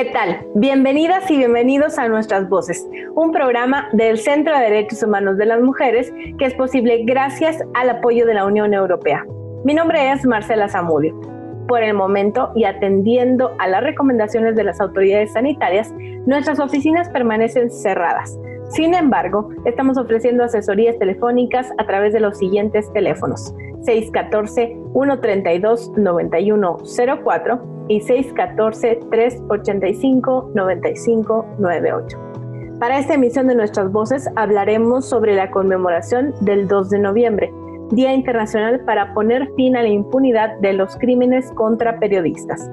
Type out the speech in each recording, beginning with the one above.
¿Qué tal? Bienvenidas y bienvenidos a Nuestras Voces, un programa del Centro de Derechos Humanos de las Mujeres que es posible gracias al apoyo de la Unión Europea. Mi nombre es Marcela Zamudio. Por el momento y atendiendo a las recomendaciones de las autoridades sanitarias, nuestras oficinas permanecen cerradas. Sin embargo, estamos ofreciendo asesorías telefónicas a través de los siguientes teléfonos 614-132-9104 y 614-385-9598. Para esta emisión de nuestras voces hablaremos sobre la conmemoración del 2 de noviembre, Día Internacional para poner fin a la impunidad de los crímenes contra periodistas.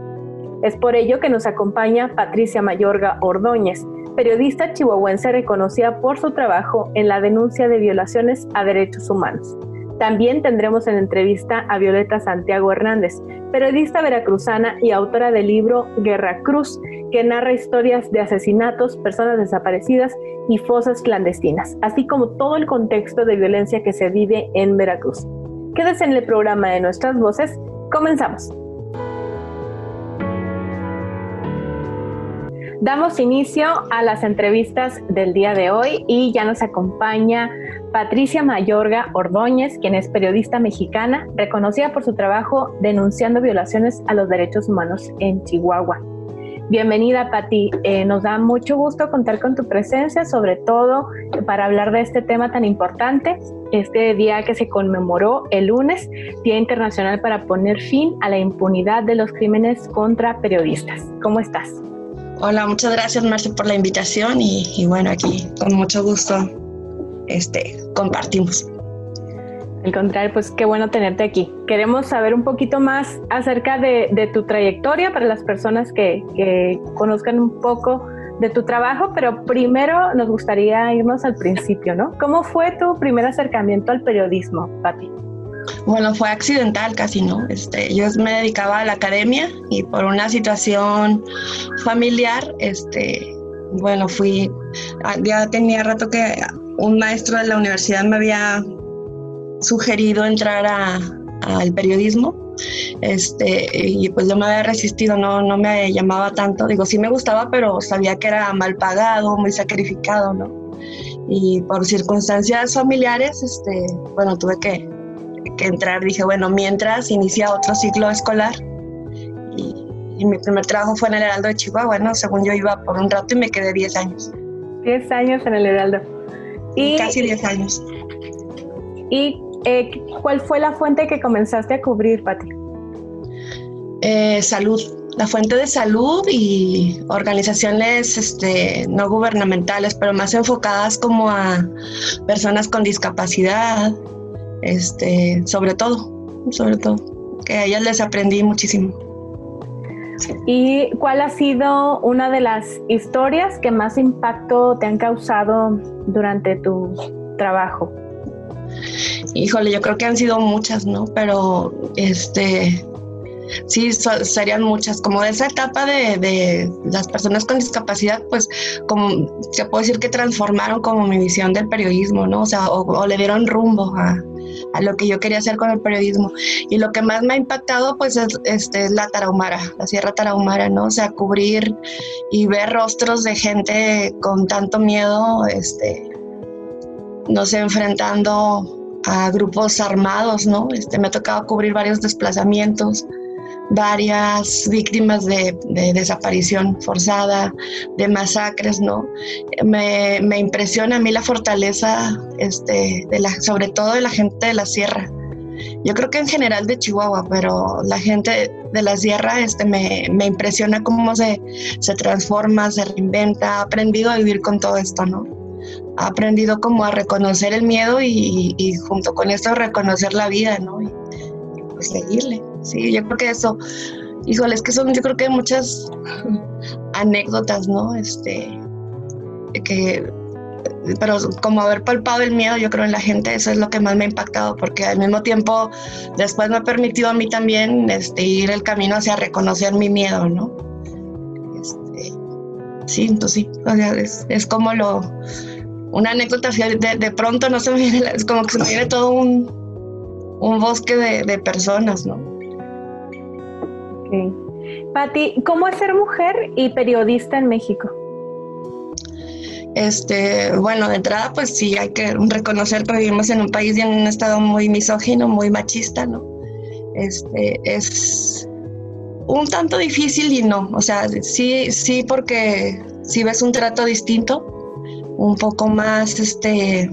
Es por ello que nos acompaña Patricia Mayorga Ordóñez, periodista chihuahuense reconocida por su trabajo en la denuncia de violaciones a derechos humanos. También tendremos en entrevista a Violeta Santiago Hernández, periodista veracruzana y autora del libro Guerra Cruz, que narra historias de asesinatos, personas desaparecidas y fosas clandestinas, así como todo el contexto de violencia que se vive en Veracruz. Quédese en el programa de Nuestras Voces. Comenzamos. Damos inicio a las entrevistas del día de hoy y ya nos acompaña Patricia Mayorga Ordóñez, quien es periodista mexicana, reconocida por su trabajo denunciando violaciones a los derechos humanos en Chihuahua. Bienvenida, Pati. Eh, nos da mucho gusto contar con tu presencia, sobre todo para hablar de este tema tan importante, este día que se conmemoró el lunes, Día Internacional para poner fin a la impunidad de los crímenes contra periodistas. ¿Cómo estás? Hola, muchas gracias Marce por la invitación y, bueno, aquí con mucho gusto este, compartimos. Al contrario, pues qué bueno tenerte aquí. Queremos saber un poquito más acerca de, tu trayectoria para las personas que, conozcan un poco de tu trabajo, pero primero nos gustaría irnos al principio, ¿no? ¿Cómo fue tu primer acercamiento al periodismo, Pati? Bueno, fue accidental casi, ¿no? Este, yo me dedicaba a la academia y por una situación familiar, este, bueno, fui, ah, ya tenía rato que un maestro de la universidad me había sugerido entrar al periodismo, este, y pues yo me había resistido, no, no me llamaba tanto, digo, sí me gustaba, pero sabía que era mal pagado, muy sacrificado, ¿no? Y por circunstancias familiares, este, bueno, tuve que que entrar, dije, bueno, mientras inicia otro ciclo escolar. Y, mi primer trabajo fue en el Heraldo de Chihuahua, ¿no? Según yo iba por un rato y me quedé 10 años. 10 años en el Heraldo. Y, Casi 10 años. ¿Y eh, cuál fue la fuente que comenzaste a cubrir, Pati? Eh, salud, la fuente de salud y organizaciones este, no gubernamentales, pero más enfocadas como a personas con discapacidad, este, sobre todo, sobre todo, que a ellas les aprendí muchísimo. ¿Y cuál ha sido una de las historias que más impacto te han causado durante tu trabajo? Híjole, yo creo que han sido muchas, ¿no? Pero este sí, serían muchas. Como de esa etapa de, de, las personas con discapacidad, pues como se puede decir que transformaron como mi visión del periodismo, ¿no? O sea, o le dieron rumbo a, a lo que yo quería hacer con el periodismo. Y lo que más me ha impactado, pues, es, este, la Tarahumara, la Sierra Tarahumara, ¿no? O sea, cubrir y ver rostros de gente con tanto miedo, este, no sé, enfrentando a grupos armados, ¿no? Este, me ha tocado cubrir varios desplazamientos varias víctimas de, desaparición forzada, de masacres, ¿no? Me, impresiona a mí la fortaleza, este, de la, sobre todo de la gente de la sierra. Yo creo que en general de Chihuahua, pero la gente de la sierra este, me, impresiona cómo se, se transforma, se reinventa, ha aprendido a vivir con todo esto, ¿no? Ha aprendido como a reconocer el miedo y, junto con esto reconocer la vida, ¿no? Pues seguirle. Sí, yo creo que eso, híjole, es que son, yo creo que hay muchas anécdotas, ¿no? Este, que, pero como haber palpado el miedo, yo creo en la gente, eso es lo que más me ha impactado, porque al mismo tiempo después me ha permitido a mí también este, ir el camino hacia reconocer mi miedo, ¿no? Este, sí, entonces sí, o sea, es, es como lo, una anécdota, de, de pronto no se me viene, es como que se me viene todo un, un bosque de, de personas, ¿no? Okay. Pati, ¿cómo es ser mujer y periodista en México? Este, bueno, de entrada, pues sí, hay que reconocer que vivimos en un país y en un estado muy misógino, muy machista, ¿no? Este, es un tanto difícil y no, o sea, sí, sí, porque si ves un trato distinto, un poco más, este,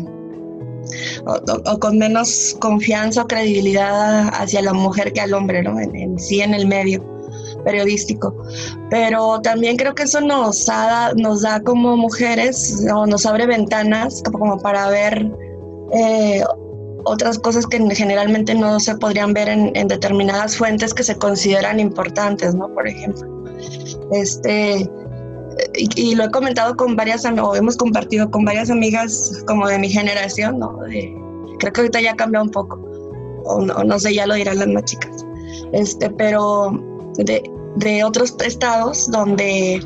o, con menos confianza o credibilidad hacia la mujer que al hombre, ¿no? en sí en el medio periodístico. Pero también creo que eso nos, da, nos da como mujeres o nos abre ventanas como para ver eh, otras cosas que generalmente no se podrían ver en, determinadas fuentes que se consideran importantes, ¿no? Por ejemplo. Este, y, lo he comentado con varias, o hemos compartido con varias amigas como de mi generación, ¿no? creo que ahorita ya ha cambiado un poco, o no, no sé, ya lo dirán las más chicas. Este, pero de, de otros estados donde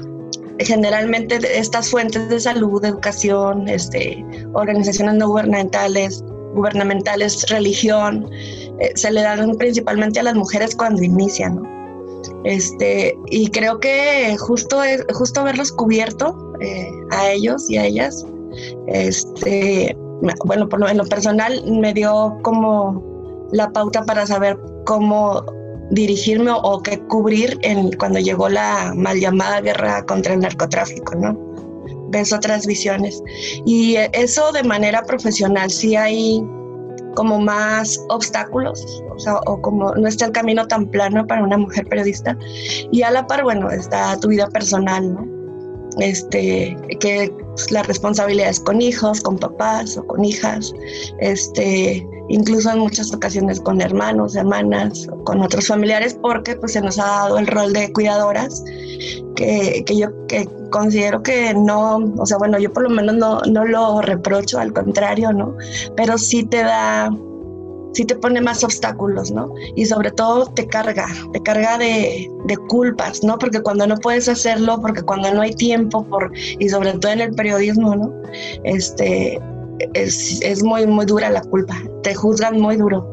generalmente estas fuentes de salud, educación, este, organizaciones no gubernamentales, gubernamentales, religión, eh, se le dan principalmente a las mujeres cuando inician. Este, y creo que justo, justo haberlos cubierto eh, a ellos y a ellas, este, bueno, por lo, personal me dio como la pauta para saber cómo dirigirme o, que cubrir en, cuando llegó la mal llamada guerra contra el narcotráfico, ¿no? Ves otras visiones. Y eso de manera profesional, sí hay como más obstáculos, o sea, o como no está el camino tan plano para una mujer periodista. Y a la par, bueno, está tu vida personal, ¿no? Este, que las responsabilidades con hijos, con papás o con hijas, este, incluso en muchas ocasiones con hermanos, hermanas, con otros familiares, porque pues se nos ha dado el rol de cuidadoras, que, que yo que considero que no, o sea, bueno, yo por lo menos no, no lo reprocho, al contrario, ¿no? Pero sí te da, sí te pone más obstáculos, ¿no? Y sobre todo te carga, te carga de, de, culpas, ¿no? Porque cuando no puedes hacerlo, porque cuando no hay tiempo, por, y sobre todo en el periodismo, ¿no? Este, es, muy, muy dura la culpa, te juzgan muy duro.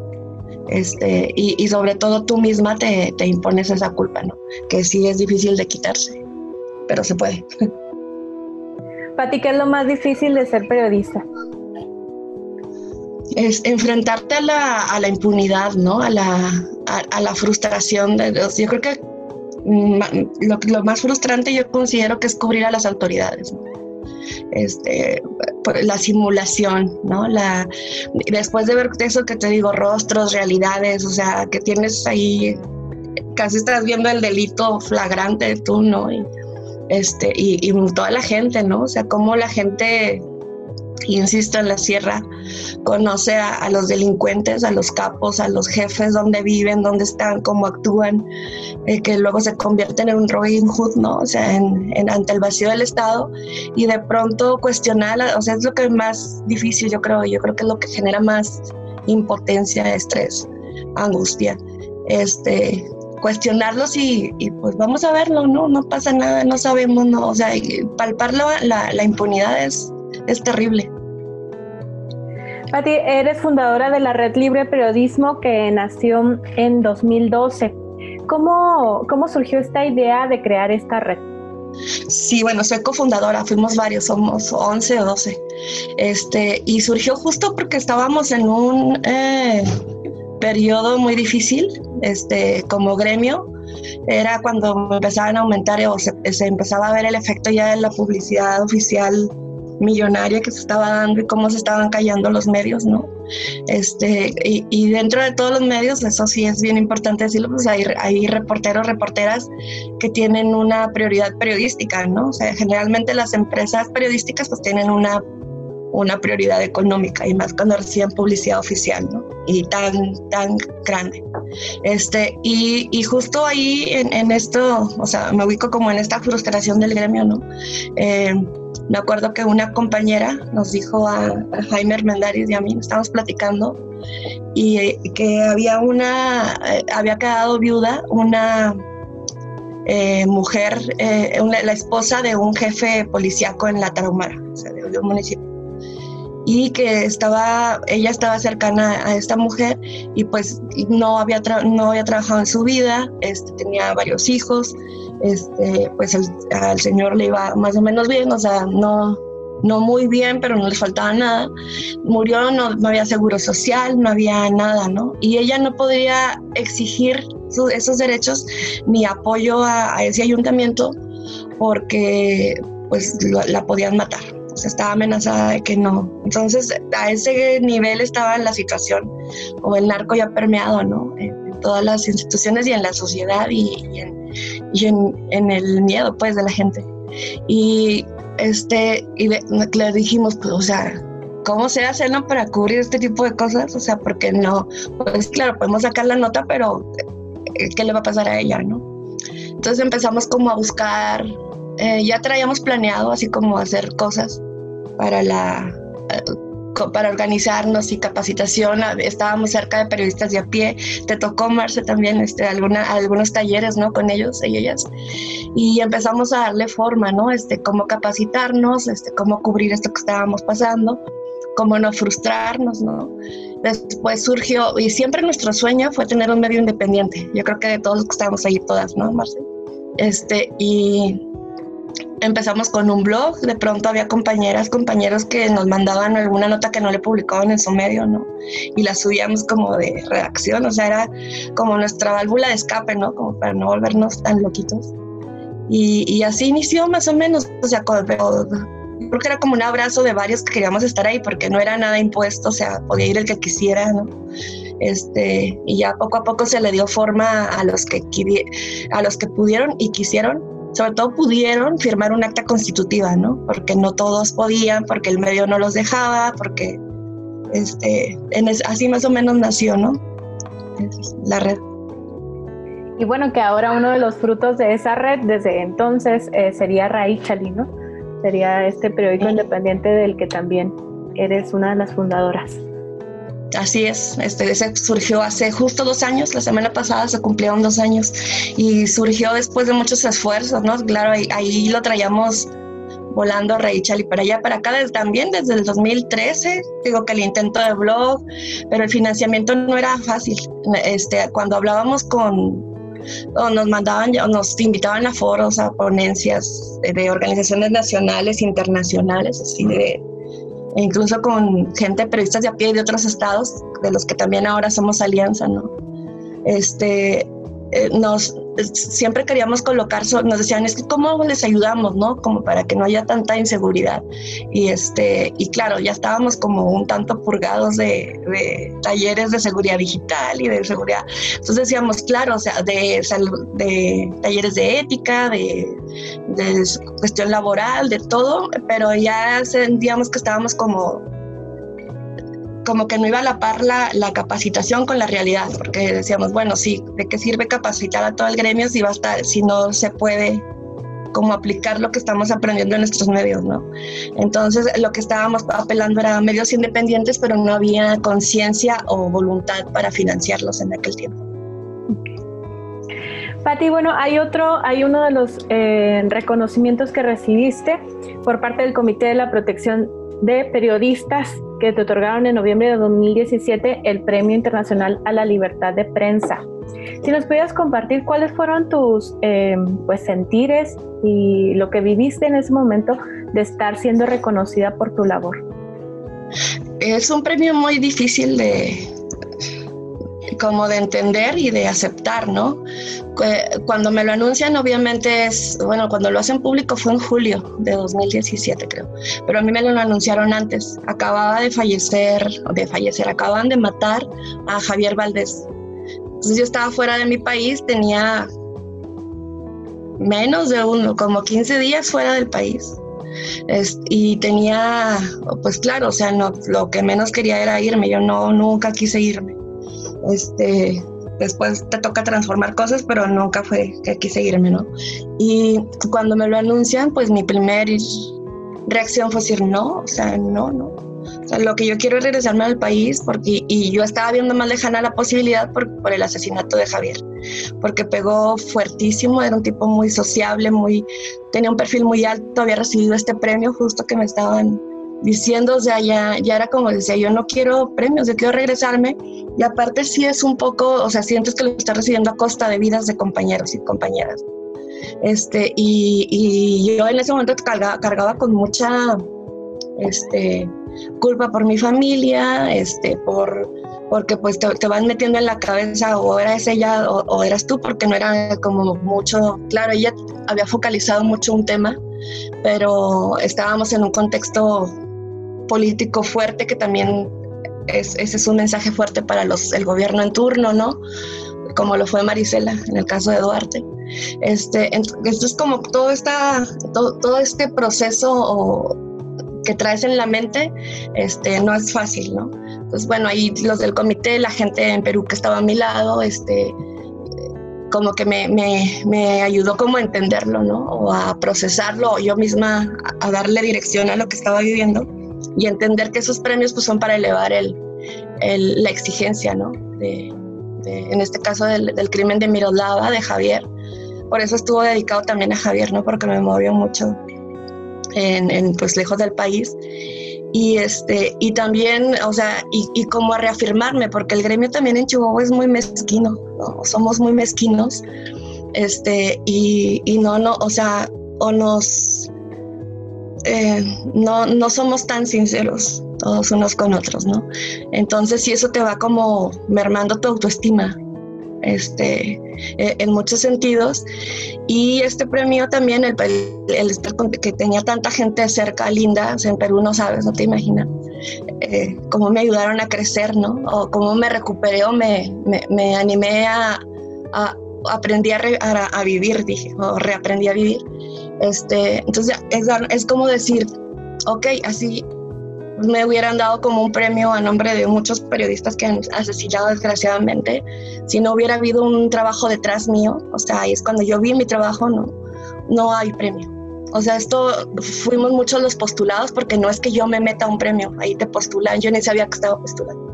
Este, y, y sobre todo tú misma te, te, impones esa culpa, ¿no? Que sí es difícil de quitarse, pero se puede. Pati, ¿qué es lo más difícil de ser periodista? Es enfrentarte a la, a la impunidad, ¿no? A la, a, la frustración. De, yo creo que mm, lo, más frustrante yo considero que es cubrir a las autoridades. este, la simulación, ¿no? La, después de ver eso que te digo, rostros, realidades, o sea, que tienes ahí, casi estás viendo el delito flagrante tú, ¿no? Y, este, y, y toda la gente, ¿no? O sea, cómo la gente insisto, en la sierra, conoce a, los delincuentes, a los capos, a los jefes, dónde viven, dónde están, cómo actúan, eh, que luego se convierten en un Robin Hood, ¿no? O sea, en, ante el vacío del Estado y de pronto cuestionar, o sea, es lo que es más difícil, yo creo, yo creo que es lo que genera más impotencia, estrés, angustia, este, cuestionarlos y, pues vamos a verlo, ¿no? No pasa nada, no sabemos, ¿no? O sea, palpar la, la impunidad es es terrible. Pati, eres fundadora de la Red Libre Periodismo que nació en 2012. ¿Cómo, cómo surgió esta idea de crear esta red? Sí, bueno, soy cofundadora, fuimos varios, somos 11 o 12. Este, y surgió justo porque estábamos en un eh, periodo muy difícil este, como gremio. Era cuando empezaban a aumentar o se, se empezaba a ver el efecto ya de la publicidad oficial millonaria que se estaba dando y cómo se estaban callando los medios, ¿no? Este, y, dentro de todos los medios, eso sí es bien importante decirlo, pues hay, hay reporteros, reporteras que tienen una prioridad periodística, ¿no? O sea, generalmente las empresas periodísticas pues tienen una una prioridad económica y más cuando reciben publicidad oficial, ¿no? Y tan, tan grande. Este, y, justo ahí en, en, esto, o sea, me ubico como en esta frustración del gremio, ¿no? Eh, me acuerdo que una compañera nos dijo a, Jaime Hermendáriz y a mí, estábamos platicando, y eh, que había una, eh, había quedado viuda una eh, mujer, la esposa de un jefe policíaco en la Tarahumara, o sea, de, un municipio. Y que estaba, ella estaba cercana a esta mujer y pues no había, no había trabajado en su vida, este, tenía varios hijos, este, pues el, al señor le iba más o menos bien, o sea, no, no muy bien, pero no le faltaba nada. Murió, no, no, había seguro social, no había nada, ¿no? Y ella no podría exigir esos derechos ni apoyo a, ese ayuntamiento porque pues la podían matar. O sea, estaba amenazada de que no. Entonces, a ese nivel estaba la situación, o el narco ya permeado, ¿no? En, en todas las instituciones y en la sociedad y, y, en, y en, en el miedo, pues, de la gente. Y este, y le, le dijimos, pues, o sea, ¿cómo se hace no para cubrir este tipo de cosas? O sea, porque no, pues claro, podemos sacar la nota, pero ¿qué le va a pasar a ella, no? Entonces empezamos como a buscar, eh, ya traíamos planeado así como hacer cosas para la, eh, para organizarnos y capacitación. Estábamos cerca de periodistas de a pie. Te tocó, Marce, también este, alguna, algunos talleres, ¿no? Con ellos y ellas. Y empezamos a darle forma, ¿no? Este, cómo capacitarnos, este, cómo cubrir esto que estábamos pasando, cómo no frustrarnos, ¿no? Después surgió, y siempre nuestro sueño fue tener un medio independiente. Yo creo que de todos los que estábamos ahí, todas, ¿no, Marce? Este, y empezamos con un blog, de pronto había compañeras, compañeros que nos mandaban alguna nota que no le publicaban en su medio, ¿no? Y la subíamos como de redacción, o sea, era como nuestra válvula de escape, ¿no? Como para no volvernos tan loquitos. Y, y así inició más o menos, o sea, pero creo que era como un abrazo de varios que queríamos estar ahí porque no era nada impuesto, o sea, podía ir el que quisiera, ¿no? Este, y ya poco a poco se le dio forma a los que, a los que pudieron y quisieron sobre todo pudieron firmar un acta constitutiva, ¿no? Porque no todos podían, porque el medio no los dejaba, porque este, en es, así más o menos nació, ¿no? Es la red. Y bueno, que ahora uno de los frutos de esa red desde entonces eh, sería Raichali, ¿no? Sería este periódico independiente del que también eres una de las fundadoras. Así es, este ese surgió hace justo dos años, la semana pasada se cumplieron dos años y surgió después de muchos esfuerzos, ¿no? Claro, ahí, lo traíamos volando Rachel y para allá, para acá también desde el 2013, digo que el intento de blog, pero el financiamiento no era fácil. Este, cuando hablábamos con, o nos mandaban, o nos invitaban a foros, a ponencias de, organizaciones nacionales, internacionales, así de incluso con gente periodistas de a pie de otros estados, de los que también ahora somos alianza, ¿no? Este, eh, nos, siempre queríamos colocar, nos decían, es que cómo les ayudamos, ¿no? Como para que no haya tanta inseguridad. Y, este, y claro, ya estábamos como un tanto purgados de, talleres de seguridad digital y de seguridad. Entonces decíamos, claro, o sea, de, de talleres de ética, de, de cuestión laboral, de todo, pero ya sentíamos que estábamos como como que no iba a la par la, la, capacitación con la realidad, porque decíamos, bueno, sí, ¿de qué sirve capacitar a todo el gremio si, basta, si no se puede como aplicar lo que estamos aprendiendo en nuestros medios, ¿no? Entonces, lo que estábamos apelando era medios independientes, pero no había conciencia o voluntad para financiarlos en aquel tiempo. Pati, bueno, hay otro, hay uno de los eh, reconocimientos que recibiste por parte del Comité de la Protección de Periodistas que te otorgaron en noviembre de 2017 el Premio Internacional a la Libertad de Prensa. Si nos pudieras compartir cuáles fueron tus eh, pues, sentires y lo que viviste en ese momento de estar siendo reconocida por tu labor. Es un premio muy difícil de, como de entender y de aceptar, ¿no? Cuando me lo anuncian, obviamente es, bueno, cuando lo hacen público fue en julio de 2017, creo, pero a mí me lo anunciaron antes. Acababa de fallecer, de fallecer, acaban de matar a Javier Valdés. Entonces yo estaba fuera de mi país, tenía menos de uno, como 15 días fuera del país. y tenía, pues claro, o sea, no, lo que menos quería era irme, yo no, nunca quise irme. Este, después te toca transformar cosas, pero nunca fue que quise irme, ¿no? Y cuando me lo anuncian, pues mi primer reacción fue decir, no, o sea, no, no. O sea, lo que yo quiero es regresarme al país porque, y yo estaba viendo más lejana la posibilidad por, por el asesinato de Javier, porque pegó fuertísimo, era un tipo muy sociable, muy, tenía un perfil muy alto, había recibido este premio justo que me estaban diciendo, o sea, ya, ya era como decía, yo no quiero premios, yo quiero regresarme. Y aparte sí es un poco, o sea, sientes que lo estás recibiendo a costa de vidas de compañeros y compañeras. Este, y, y yo en ese momento cargaba, cargaba con mucha este, culpa por mi familia, este, por, porque pues te, te, van metiendo en la cabeza o eras ella o, o, eras tú, porque no era como mucho, claro, ella había focalizado mucho un tema, pero estábamos en un contexto político fuerte que también es, ese es un mensaje fuerte para los, el gobierno en turno, ¿no? Como lo fue Marisela en el caso de Duarte. Este, esto es como todo, esta, todo, todo este proceso que traes en la mente, este, no es fácil, ¿no? Entonces, bueno, ahí los del comité, la gente en Perú que estaba a mi lado, este, como que me, me, me, ayudó como a entenderlo, ¿no? O a procesarlo, o yo misma a darle dirección a lo que estaba viviendo y entender que esos premios pues, son para elevar el, el, la exigencia, ¿no? De, de, en este caso del, del, crimen de Miroslava, de Javier. Por eso estuvo dedicado también a Javier, ¿no? Porque me movió mucho en, en pues lejos del país. Y, este, y también, o sea, y, y, como a reafirmarme, porque el gremio también en Chihuahua es muy mezquino, ¿no? somos muy mezquinos, este, y, y no, no, o sea, o nos eh, no, no somos tan sinceros todos unos con otros, ¿no? Entonces, si eso te va como mermando tu autoestima, este, eh, en muchos sentidos. Y este premio también, el, el, el, que tenía tanta gente cerca, linda, en Perú no sabes, no te imaginas, eh, cómo me ayudaron a crecer, ¿no? O cómo me recuperé o me, me, me animé a, a aprendí a, a, a, vivir, dije, o reaprendí a vivir. Este, entonces es, como decir, ok, así me hubieran dado como un premio a nombre de muchos periodistas que han asesinado desgraciadamente, si no hubiera habido un trabajo detrás mío, o sea, ahí es cuando yo vi mi trabajo, no, no hay premio. O sea, esto fuimos muchos los postulados porque no es que yo me meta un premio, ahí te postulan, yo ni sabía que estaba postulando.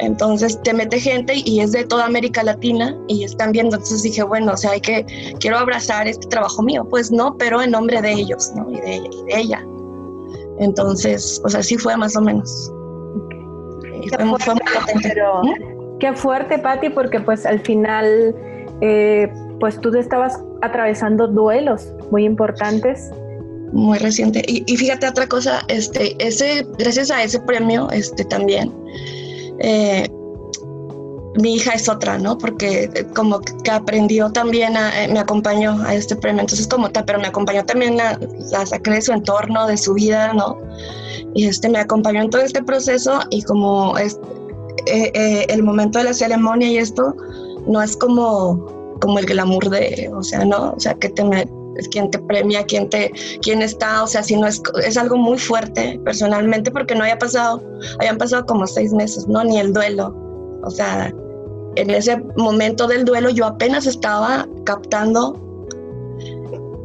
Entonces te mete gente y es de toda América Latina y están viendo. Entonces dije, bueno, o sea, hay que, quiero abrazar este trabajo mío. Pues no, pero en nombre de ellos, ¿no? Y de ella. Y de ella. Entonces, o sea, sí fue más o menos. Y fue, fuerte, fue, muy. Pero, ¿Mm? Qué fuerte, Patti, porque pues al final, eh, pues tú estabas atravesando duelos muy importantes muy reciente. Y, y, fíjate otra cosa, este, ese, gracias a ese premio, este también, eh, mi hija es otra, ¿no? Porque eh, como que aprendió también, a, eh, me acompañó a este premio, entonces como tal, pero me acompañó también a, la saqué de su entorno, de su vida, ¿no? Y este me acompañó en todo este proceso y como es, eh, el momento de la ceremonia y esto no es como, como el glamour de, o sea, ¿no? O sea, que te es quien te premia, quien te, quien está, o sea, si no es, es algo muy fuerte personalmente porque no había pasado, habían pasado como seis meses, ¿no? Ni el duelo. O sea, en ese momento del duelo yo apenas estaba captando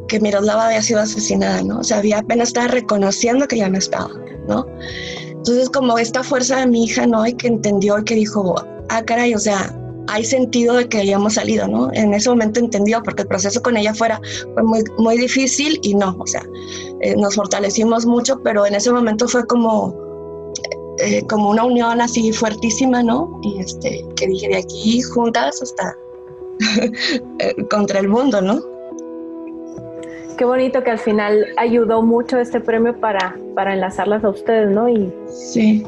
que Miroslava había sido asesinada, ¿no? O sea, había apenas estaba reconociendo que ya no estaba, ¿no? Entonces, como esta fuerza de mi hija, ¿no? Y que entendió y que dijo, ah, caray, o sea, hay sentido de que hayamos salido, ¿no? En ese momento entendió, porque el proceso con ella fuera fue muy, muy difícil y no, o sea, eh, nos fortalecimos mucho, pero en ese momento fue como, eh, como una unión así fuertísima, ¿no? Y este, que dije, de aquí juntas hasta eh, contra el mundo, ¿no? Qué bonito que al final ayudó mucho este premio para, para enlazarlas a ustedes, ¿no? Y, sí.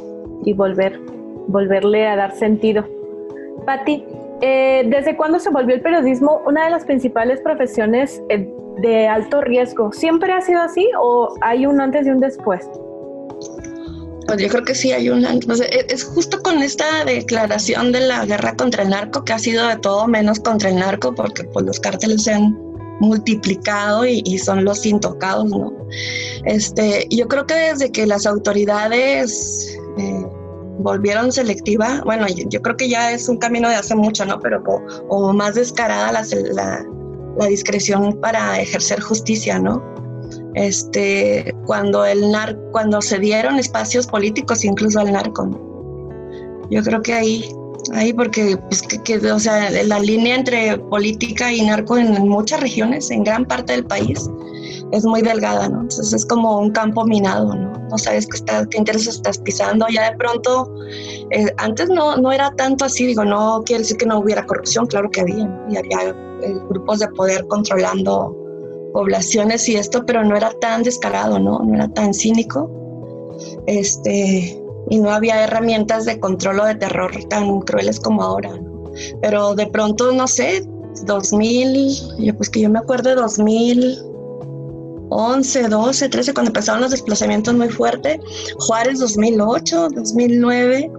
y volver, volverle a dar sentido. Patti, eh, ¿desde cuándo se volvió el periodismo una de las principales profesiones eh, de alto riesgo? ¿Siempre ha sido así o hay un antes y un después? Pues yo creo que sí hay un antes. Es justo con esta declaración de la guerra contra el narco, que ha sido de todo menos contra el narco, porque pues los cárteles se han multiplicado y, son los intocados, ¿no? Este, yo creo que desde que las autoridades eh, volvieron selectiva, bueno, yo, creo que ya es un camino de hace mucho, ¿no? Pero o, más descarada la, la, discreción para ejercer justicia, ¿no? Este, cuando el nar, cuando se dieron espacios políticos incluso al narco, ¿no? Yo creo que ahí ahí porque pues que, o sea la línea entre política y narco en, muchas regiones en gran parte del país es muy delgada no entonces es como un campo minado no no sabes qué está qué intereses estás pisando. Ya de pronto eh, antes no no era tanto así digo no quiere decir que no hubiera corrupción claro que había y había eh, grupos de poder controlando poblaciones y esto pero no era tan descarado no no era tan cínico. Este y no había herramientas de control o de terror tan crueles como ahora. Pero de pronto, no sé, 2000, yo pues que yo me acuerdo de 2011, 12, 13, cuando empezaron los desplazamientos muy fuertes, Juárez 2008, 2009,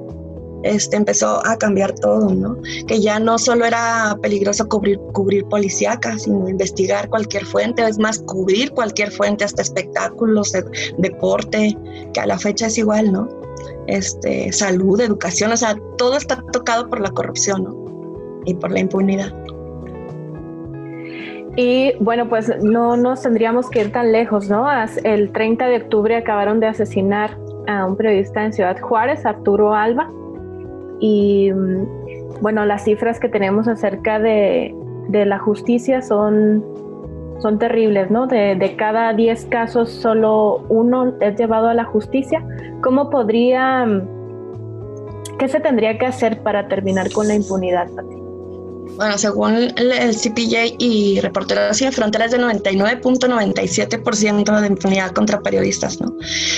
este, empezó a cambiar todo, ¿no? Que ya no solo era peligroso cubrir, cubrir policíaca, sino investigar cualquier fuente, es más, cubrir cualquier fuente, hasta espectáculos, deporte, que a la fecha es igual, ¿no? este, salud, educación, o sea, todo está tocado por la corrupción y por la impunidad. Y bueno, pues no nos tendríamos que ir tan lejos, ¿no? El 30 de octubre acabaron de asesinar a un periodista en Ciudad Juárez, Arturo Alba. Y mm, bueno, las cifras que tenemos acerca de, de la justicia son son terribles, ¿no? De, cada 10 casos, solo uno es llevado a la justicia. ¿Cómo podría, qué se tendría que hacer para terminar con la impunidad, bueno, según el, CPJ y Reporteros Sin Fronteras, de 99.97% de impunidad contra periodistas, ¿no?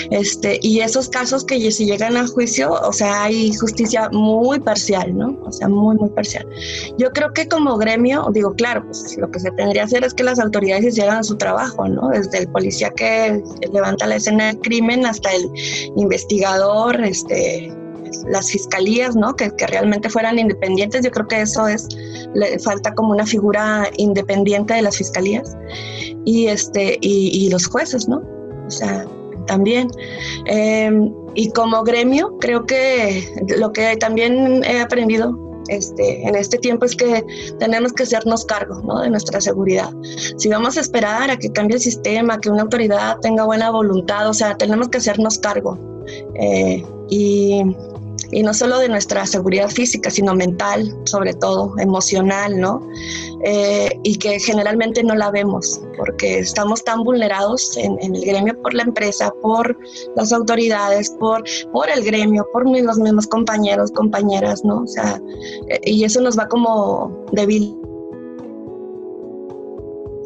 Este, y esos casos que si llegan a juicio, o sea, hay justicia muy parcial, ¿no? O sea, muy, muy parcial. Yo creo que como gremio, digo, claro, pues lo que se tendría que hacer es que las autoridades hicieran su trabajo, ¿no? Desde el policía que levanta la escena del crimen hasta el investigador, este, las fiscalías, ¿no? Que, que, realmente fueran independientes. Yo creo que eso es, le falta como una figura independiente de las fiscalías y, este, y, los jueces, ¿no? O sea, también. Em, y como gremio, creo que lo que también he aprendido este, en este tiempo es que tenemos que hacernos cargo ¿no? de nuestra seguridad. Si vamos a esperar a que cambie el sistema, que una autoridad tenga buena voluntad, o sea, tenemos que hacernos cargo. Eh, y y no solo de nuestra seguridad física, sino mental, sobre todo, emocional, ¿no? Eh, y que generalmente no la vemos, porque estamos tan vulnerados en, el gremio por la empresa, por las autoridades, por, por el gremio, por los mismos compañeros, compañeras, ¿no? O sea, eh, y eso nos va como débil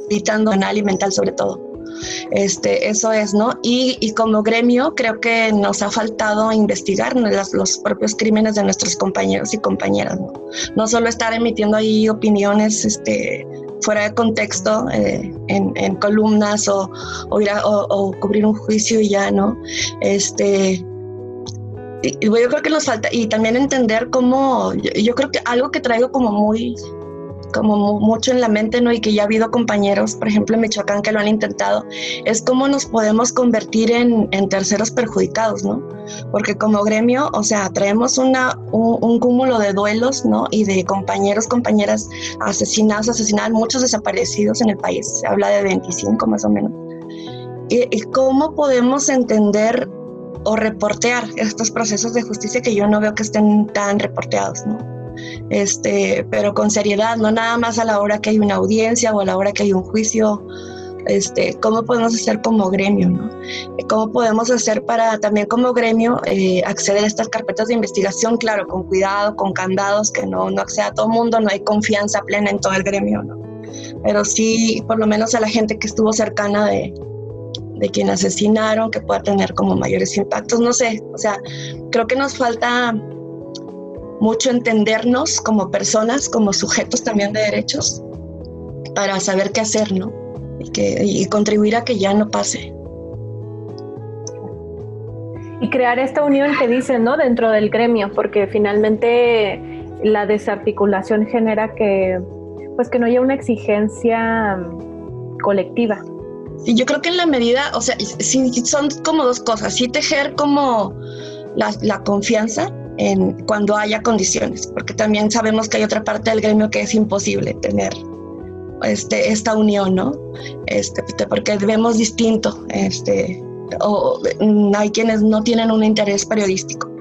y mental sobre todo. Este, eso es, ¿no? Y, como gremio creo que nos ha faltado investigar los propios crímenes de nuestros compañeros y compañeras, ¿no? No solo estar emitiendo ahí opiniones este, fuera de contexto eh, en, columnas o, o, cubrir un juicio y ya, ¿no? Este, y, yo creo que nos falta, y también entender cómo, yo, creo que algo que traigo como muy como mucho en la mente, ¿no? Y que ya ha habido compañeros, por ejemplo, en Michoacán, que lo han intentado, es cómo nos podemos convertir en, terceros perjudicados, ¿no? Porque como gremio, o sea, traemos una, un, cúmulo de duelos, ¿no? Y de compañeros, compañeras asesinados, asesinadas, muchos desaparecidos en el país, se habla de 25 más o menos. ¿Y, y cómo podemos entender o reportear estos procesos de justicia que yo no veo que estén tan reporteados, ¿no? Este, pero con seriedad, no nada más a la hora que hay una audiencia o a la hora que hay un juicio. Este, cómo podemos hacer como gremio, ¿no? ¿Cómo podemos hacer para también como gremio eh, acceder a estas carpetas de investigación, claro, con cuidado, con candados, que no, no acceda a todo el mundo, no hay confianza plena en todo el gremio, ¿no? Pero sí, por lo menos a la gente que estuvo cercana de, de quien asesinaron, que pueda tener como mayores impactos, no sé, o sea, creo que nos falta mucho entendernos como personas, como sujetos también de derechos, para saber qué hacer, ¿no? Y, que, y contribuir a que ya no pase. Y crear esta unión que dicen, ¿no? Dentro del gremio, porque finalmente la desarticulación genera que, pues que no haya una exigencia colectiva. Y yo creo que en la medida, o sea, son como dos cosas, sí tejer como la, la confianza en cuando haya condiciones, porque también sabemos que hay otra parte del gremio que es imposible tener este, esta unión, ¿no? Este, porque vemos distinto, este, o mm, hay quienes no tienen un interés periodístico.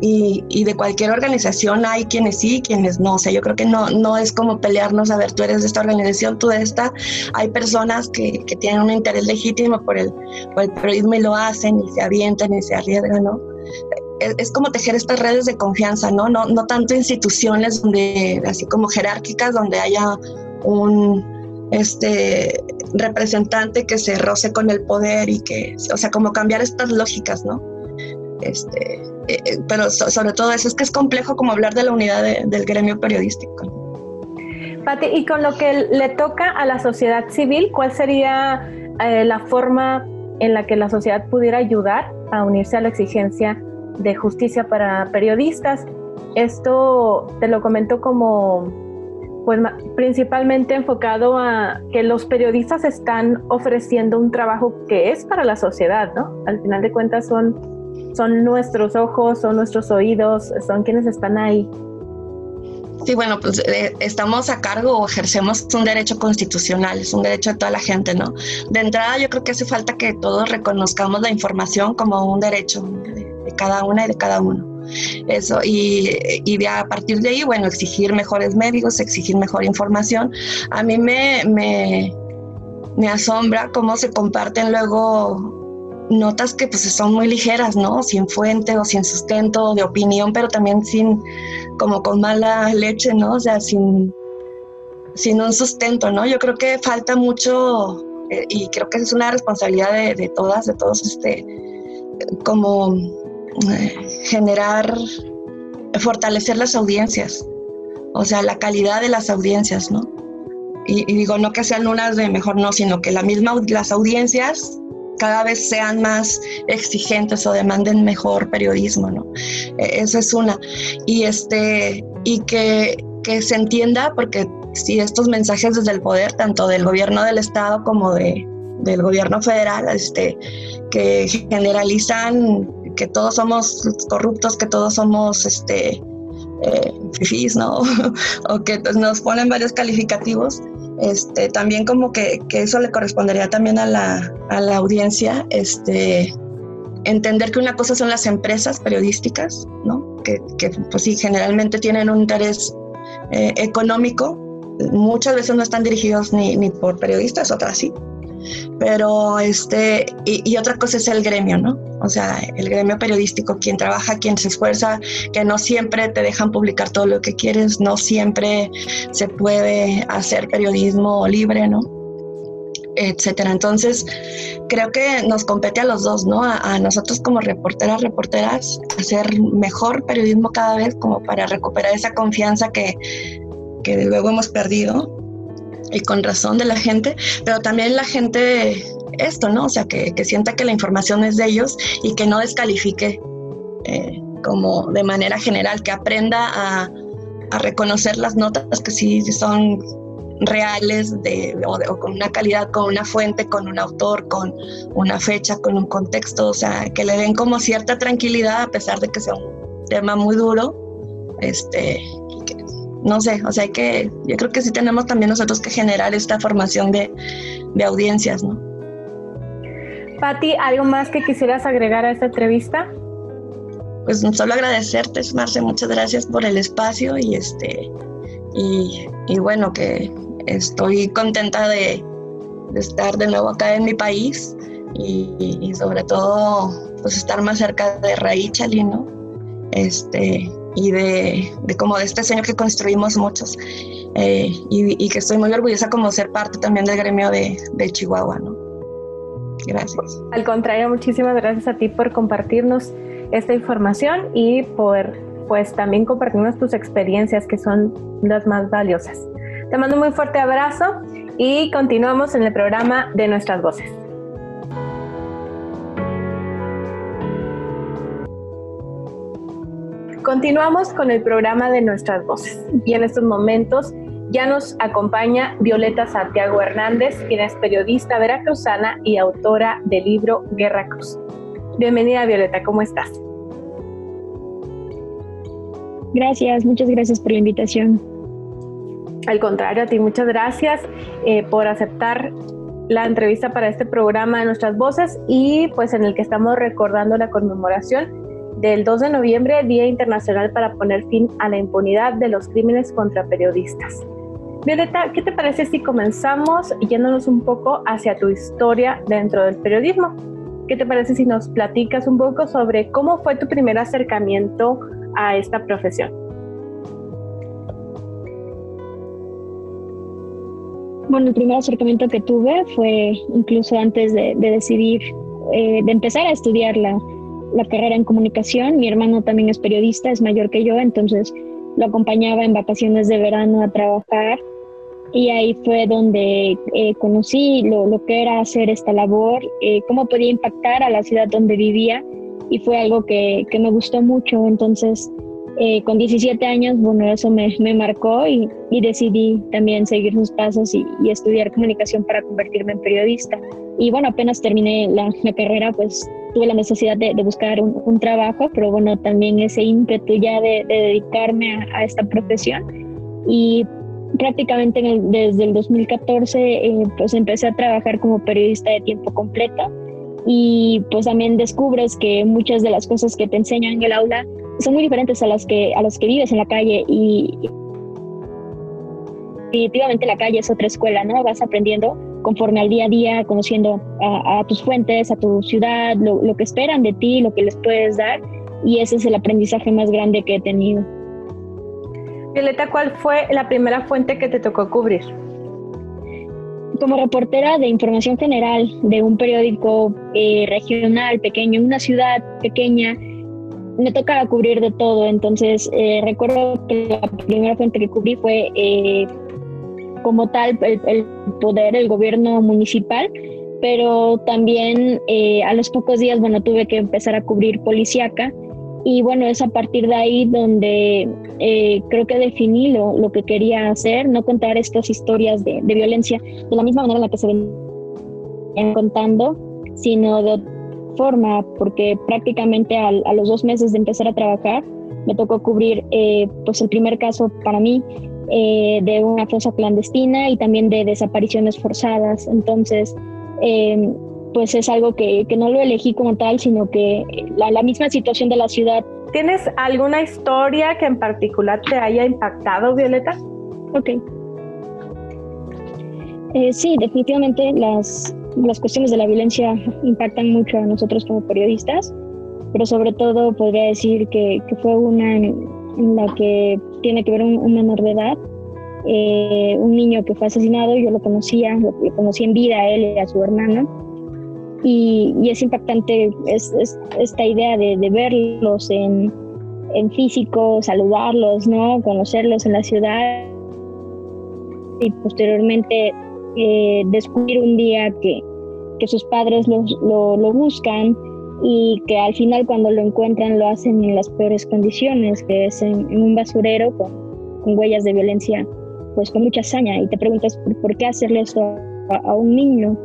Y, y, de cualquier organización hay quienes sí, quienes no. O sea, yo creo que no, no es como pelearnos, a ver, tú eres de esta organización, tú de esta. Hay personas que, que tienen un interés legítimo por el, por el periodismo y lo hacen y se avientan y se arriesgan, ¿no? Es, como tejer estas redes de confianza, ¿no? No, no tanto instituciones donde, así como jerárquicas, donde haya un este representante que se roce con el poder y que, o sea, como cambiar estas lógicas, ¿no? Este, eh, eh, pero sobre todo eso es que es complejo como hablar de la unidad del gremio periodístico. Pati, y con lo que le toca a la sociedad civil, ¿cuál sería eh, la forma en la que la sociedad pudiera ayudar a unirse a la exigencia de justicia para periodistas. Esto te lo comento como, pues principalmente enfocado a que los periodistas están ofreciendo un trabajo que es para la sociedad, ¿no? Al final de cuentas son, son nuestros ojos, son nuestros oídos, son quienes están ahí. Sí, bueno, pues eh, estamos a cargo o ejercemos un derecho constitucional, es un derecho de toda la gente, ¿no? De entrada yo creo que hace falta que todos reconozcamos la información como un derecho de cada una y de cada uno. Eso, y, y de a partir de ahí, bueno, exigir mejores médicos, exigir mejor información. A mí me, me, me asombra cómo se comparten luego notas que pues son muy ligeras, ¿no? Sin fuente o sin sustento de opinión, pero también sin, como con mala leche, ¿no? O sea, sin, sin un sustento, ¿no? Yo creo que falta mucho, eh, y creo que es una responsabilidad de, de todas, de todos, este, como generar, fortalecer las audiencias, o sea, la calidad de las audiencias, ¿no? Y, digo, no que sean unas de mejor, no, sino que la misma, las audiencias cada vez sean más exigentes o demanden mejor periodismo, ¿no? E, esa es una. Y, este, y que, que se entienda, porque si estos mensajes desde el poder, tanto del gobierno del Estado como de, del gobierno federal, este, que generalizan que todos somos corruptos, que todos somos este, eh, ¿no? o que pues, nos ponen varios calificativos. Este, también como que, que eso le correspondería también a la, a la audiencia, este, entender que una cosa son las empresas periodísticas, ¿no? Que, que pues sí, generalmente tienen un interés eh, económico, muchas veces no están dirigidos ni, ni por periodistas, otras sí, pero este, y, otra cosa es el gremio, ¿no? O sea, el gremio periodístico, quien trabaja, quien se esfuerza, que no siempre te dejan publicar todo lo que quieres, no siempre se puede hacer periodismo libre, ¿no? etcétera. Entonces, creo que nos compete a los dos, ¿no? A, nosotros como reporteras, reporteras, hacer mejor periodismo cada vez como para recuperar esa confianza que, que luego hemos perdido y con razón de la gente, pero también la gente esto, ¿no? O sea, que, sienta que la información es de ellos y que no descalifique eh, como de manera general, que aprenda a, reconocer las notas que sí son reales de, o, con una calidad, con una fuente, con un autor, con una fecha, con un contexto, o sea, que le den como cierta tranquilidad a pesar de que sea un tema muy duro, este, no sé, o sea, que yo creo que sí tenemos también nosotros que generar esta formación de, audiencias, ¿no? Patti, ¿algo más que quisieras agregar a esta entrevista? Pues solo agradecerte, Marce, muchas gracias por el espacio y este y, bueno, que estoy contenta de, estar de nuevo acá en mi país y, sobre todo pues estar más cerca de Raíchali, ¿no? Este, y de, de como de este sueño que construimos muchos eh, y, que estoy muy orgullosa como ser parte también del gremio de, de Chihuahua, ¿no? Gracias. Al contrario, muchísimas gracias a ti por compartirnos esta información y por pues también compartirnos tus experiencias que son las más valiosas. Te mando un muy fuerte abrazo y continuamos en el programa de Nuestras Voces. Continuamos con el programa de nuestras voces y en estos momentos Ya nos acompaña Violeta Santiago Hernández, quien es periodista veracruzana y autora del libro Guerra Cruz. Bienvenida Violeta, ¿cómo estás? Gracias, muchas gracias por la invitación. Al contrario, a ti muchas gracias eh, por aceptar la entrevista para este programa de Nuestras Voces y pues en el que estamos recordando la conmemoración del 2 de noviembre, Día Internacional para poner fin a la impunidad de los crímenes contra periodistas. Violeta, ¿qué te parece si comenzamos yéndonos un poco hacia tu historia dentro del periodismo? ¿Qué te parece si nos platicas un poco sobre cómo fue tu primer acercamiento a esta profesión? Bueno, el primer acercamiento que tuve fue incluso antes de, decidir, eh, de empezar a estudiar la, la carrera en comunicación. Mi hermano también es periodista, es mayor que yo, entonces lo acompañaba en vacaciones de verano a trabajar y ahí fue donde eh, conocí lo, lo, que era hacer esta labor, eh, cómo podía impactar a la ciudad donde vivía y fue algo que, que me gustó mucho. Entonces, eh, con 17 años, bueno, eso me, me marcó y, y, decidí también seguir sus pasos y, y, estudiar comunicación para convertirme en periodista. Y bueno, apenas terminé la, la carrera, pues tuve la necesidad de, de buscar un, un, trabajo, pero bueno, también ese ímpetu ya de, de dedicarme a, a, esta profesión. Y prácticamente desde el 2014 eh, pues empecé a trabajar como periodista de tiempo completo y pues también descubres que muchas de las cosas que te enseñan en el aula son muy diferentes a las que a las que vives en la calle y definitivamente la calle es otra escuela, ¿no? Vas aprendiendo conforme al día a día, conociendo a, a tus fuentes, a tu ciudad, lo, lo, que esperan de ti, lo que les puedes dar, y ese es el aprendizaje más grande que he tenido. Violeta, ¿cuál fue la primera fuente que te tocó cubrir? Como reportera de información general de un periódico eh, regional pequeño, en una ciudad pequeña, me tocaba cubrir de todo. Entonces, eh, recuerdo que la primera fuente que cubrí fue eh, como tal el, poder, el gobierno municipal, pero también eh, a los pocos días, bueno, tuve que empezar a cubrir policíaca. Y bueno, es a partir de ahí donde eh, creo que definí lo, lo, que quería hacer, no contar estas historias de, violencia de la misma manera en la que se venían contando, sino de forma, porque prácticamente al, a los dos meses de empezar a trabajar, me tocó cubrir eh, pues el primer caso para mí eh, de una fosa clandestina y también de desapariciones forzadas. Entonces, eh, pues es algo que, que, no lo elegí como tal, sino que la, la, misma situación de la ciudad. ¿Tienes alguna historia que en particular te haya impactado, Violeta? Ok. Eh, sí, definitivamente las, las cuestiones de la violencia impactan mucho a nosotros como periodistas, pero sobre todo podría decir que, que fue una en, la que tiene que ver un, menor de edad, eh, un niño que fue asesinado, yo lo conocía, lo, lo conocí en vida a él y a su hermano, y, y es impactante es, es, esta idea de, de verlos en, en, físico, saludarlos, ¿no? conocerlos en la ciudad. Y posteriormente eh, descubrir un día que, que sus padres lo, lo, buscan y que al final cuando lo encuentran lo hacen en las peores condiciones, que es en, un basurero con, con, huellas de violencia, pues con mucha hazaña y te preguntas por, qué hacerle eso a, un niño.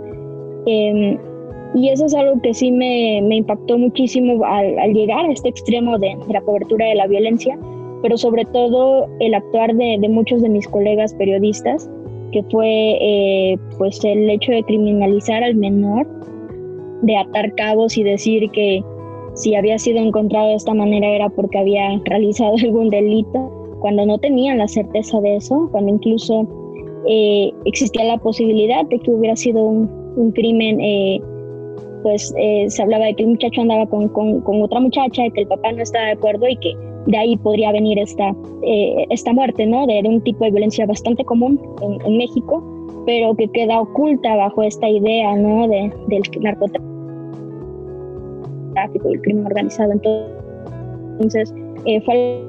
Eh, y eso es algo que sí me, me impactó muchísimo al, llegar a este extremo de, la cobertura de la violencia, pero sobre todo el actuar de muchos de mis colegas periodistas, que fue eh, pues el hecho de criminalizar al menor, de atar cabos y decir que si había sido encontrado de esta manera era porque había realizado algún delito, cuando no tenían la certeza de eso, cuando incluso eh, existía la posibilidad de que hubiera sido un, crimen eh, pues eh, se hablaba de que el muchacho andaba con, con, con, otra muchacha y que el papá no estaba de acuerdo y que de ahí podría venir esta, eh, esta muerte, ¿no? De, de, un tipo de violencia bastante común en, en, México, pero que queda oculta bajo esta idea, ¿no? De, del narcotráfico y el crimen organizado. Entonces, eh, fue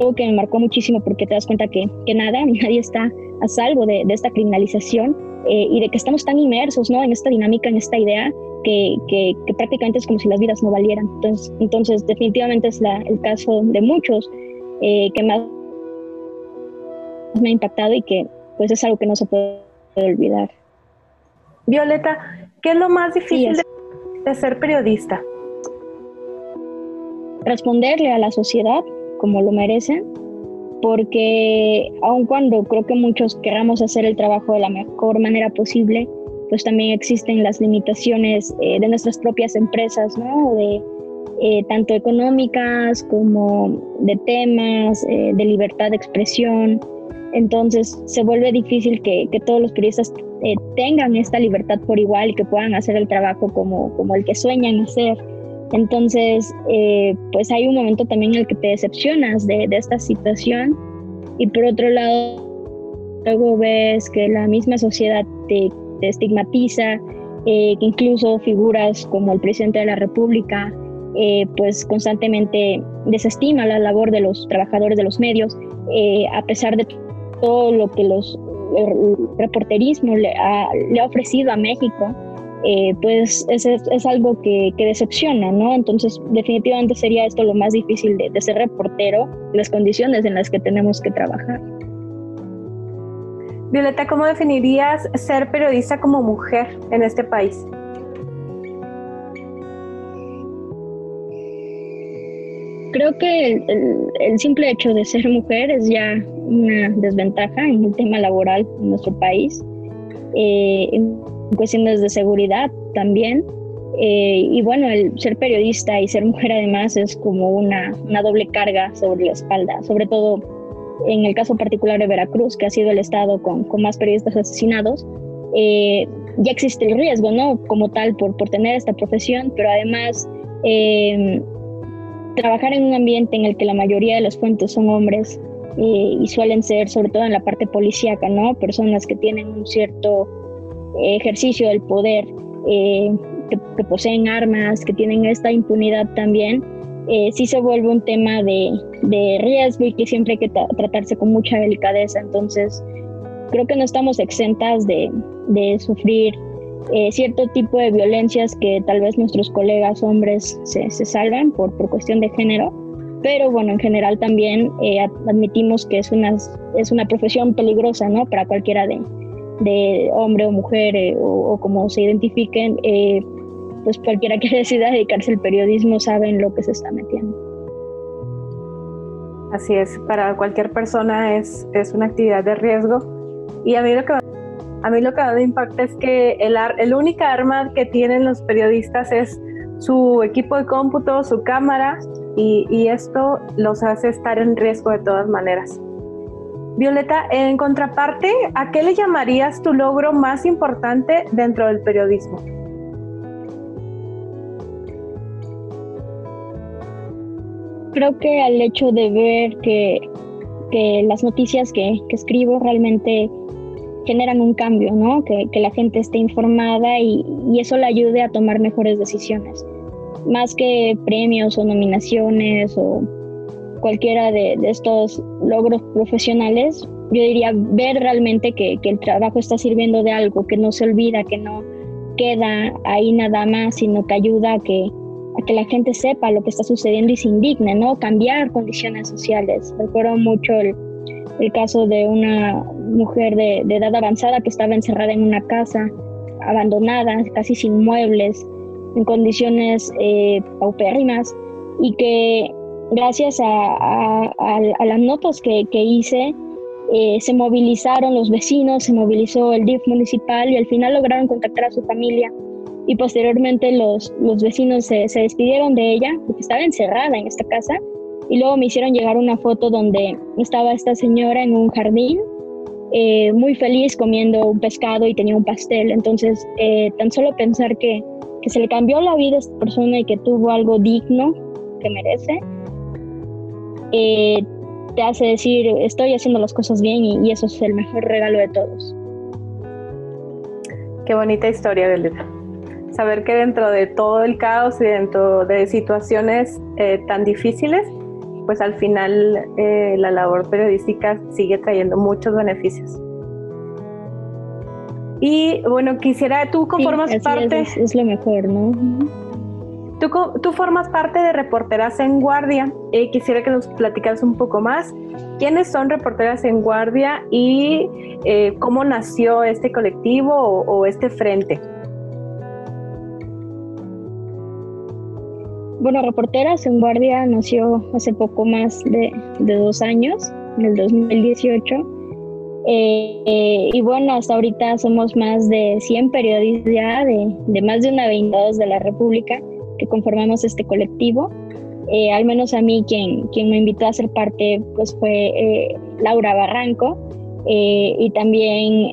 algo que me marcó muchísimo porque te das cuenta que, que nada, nadie está a salvo de, de esta criminalización eh, y de que estamos tan inmersos ¿no? en esta dinámica, en esta idea, que, que, que, prácticamente es como si las vidas no valieran. Entonces, entonces definitivamente es la, el caso de muchos eh, que más me ha impactado y que pues es algo que no se puede olvidar. Violeta, ¿qué es lo más difícil de ser periodista? Responderle a la sociedad como lo merecen, porque aun cuando creo que muchos queramos hacer el trabajo de la mejor manera posible, pues también existen las limitaciones eh, de nuestras propias empresas, ¿no? De, eh, tanto económicas como de temas, eh, de libertad de expresión. Entonces se vuelve difícil que, que todos los periodistas tengan esta libertad por igual y que puedan hacer el trabajo como, como el que sueñan hacer. Entonces, pues hay un momento también en el que te decepcionas de, de esta situación y por otro lado, luego ves que la misma sociedad te estigmatiza, eh, que incluso figuras como el presidente de la República, eh, pues constantemente desestima la labor de los trabajadores de los medios, eh, a pesar de todo lo que los el reporterismo le ha, ofrecido a México, pues es, es, algo que, que, decepciona, ¿no? Entonces, definitivamente sería esto lo más difícil de, de ser reportero, las condiciones en las que tenemos que trabajar. Violeta, ¿cómo definirías ser periodista como mujer en este país? Creo que el, simple hecho de ser mujer es ya una desventaja en el tema laboral en nuestro país, eh, en cuestiones de seguridad también. Eh, y bueno, el ser periodista y ser mujer además es como una, una doble carga sobre la espalda, sobre todo en el caso particular de Veracruz, que ha sido el estado con, con más periodistas asesinados, eh, ya existe el riesgo, ¿no? Como tal, por, por tener esta profesión, pero además eh, trabajar en un ambiente en el que la mayoría de las fuentes son hombres eh, y suelen ser, sobre todo en la parte policíaca, ¿no? Personas que tienen un cierto ejercicio del poder, que, que poseen armas, que tienen esta impunidad también eh, sí se vuelve un tema de, de riesgo y que siempre hay que tratarse con mucha delicadeza. Entonces, creo que no estamos exentas de, de sufrir eh, cierto tipo de violencias que tal vez nuestros colegas hombres se, se salvan por, por cuestión de género. Pero bueno, en general también eh, admitimos que es una, es una profesión peligrosa, ¿no? Para cualquiera de, de hombre o mujer eh, o, o, como se identifiquen, pues cualquiera que decida dedicarse al periodismo sabe en lo que se está metiendo. Así es, para cualquier persona es, es una actividad de riesgo y a mí lo que a mí lo que me impacta es que el, el única arma que tienen los periodistas es su equipo de cómputo, su cámara y, y esto los hace estar en riesgo de todas maneras. Violeta, en contraparte, ¿a qué le llamarías tu logro más importante dentro del periodismo? Creo que al hecho de ver que, que las noticias que, que, escribo realmente generan un cambio, ¿no? Que, que la gente esté informada y, y, eso le ayude a tomar mejores decisiones. Más que premios o nominaciones o cualquiera de, de estos logros profesionales, yo diría ver realmente que, que, el trabajo está sirviendo de algo, que no se olvida, que no queda ahí nada más, sino que ayuda a que, a que la gente sepa lo que está sucediendo y se indigne, ¿no? Cambiar condiciones sociales. Recuerdo mucho el, el caso de una mujer de, de, edad avanzada que estaba encerrada en una casa, abandonada, casi sin muebles, en condiciones eh, paupérrimas, y que gracias a, a, a las notas que, que hice, eh, se movilizaron los vecinos, se movilizó el DIF municipal y al final lograron contactar a su familia y posteriormente los, los vecinos se, se, despidieron de ella porque estaba encerrada en esta casa y luego me hicieron llegar una foto donde estaba esta señora en un jardín eh, muy feliz comiendo un pescado y tenía un pastel. Entonces, eh, tan solo pensar que, que, se le cambió la vida a esta persona y que tuvo algo digno que merece, eh, te hace decir, estoy haciendo las cosas bien y, y, eso es el mejor regalo de todos. Qué bonita historia, Belita saber que dentro de todo el caos y dentro de situaciones eh, tan difíciles, pues al final eh, la labor periodística sigue trayendo muchos beneficios. Y bueno, quisiera, tú conformas sí, parte... Es, es, lo mejor, ¿no? Tú, formas parte de Reporteras en Guardia. Eh, quisiera que nos platicaras un poco más. ¿Quiénes son Reporteras en Guardia y eh, cómo nació este colectivo o, este frente? Bueno, Reporteras en Guardia nació hace poco más de, dos años, en el 2018. Eh, y bueno, hasta ahorita somos más de 100 periodistas ya de, de más de una 22 de la República que conformamos este colectivo. Eh, al menos a mí quien, quien me invitó a ser parte pues fue eh, Laura Barranco eh, y también,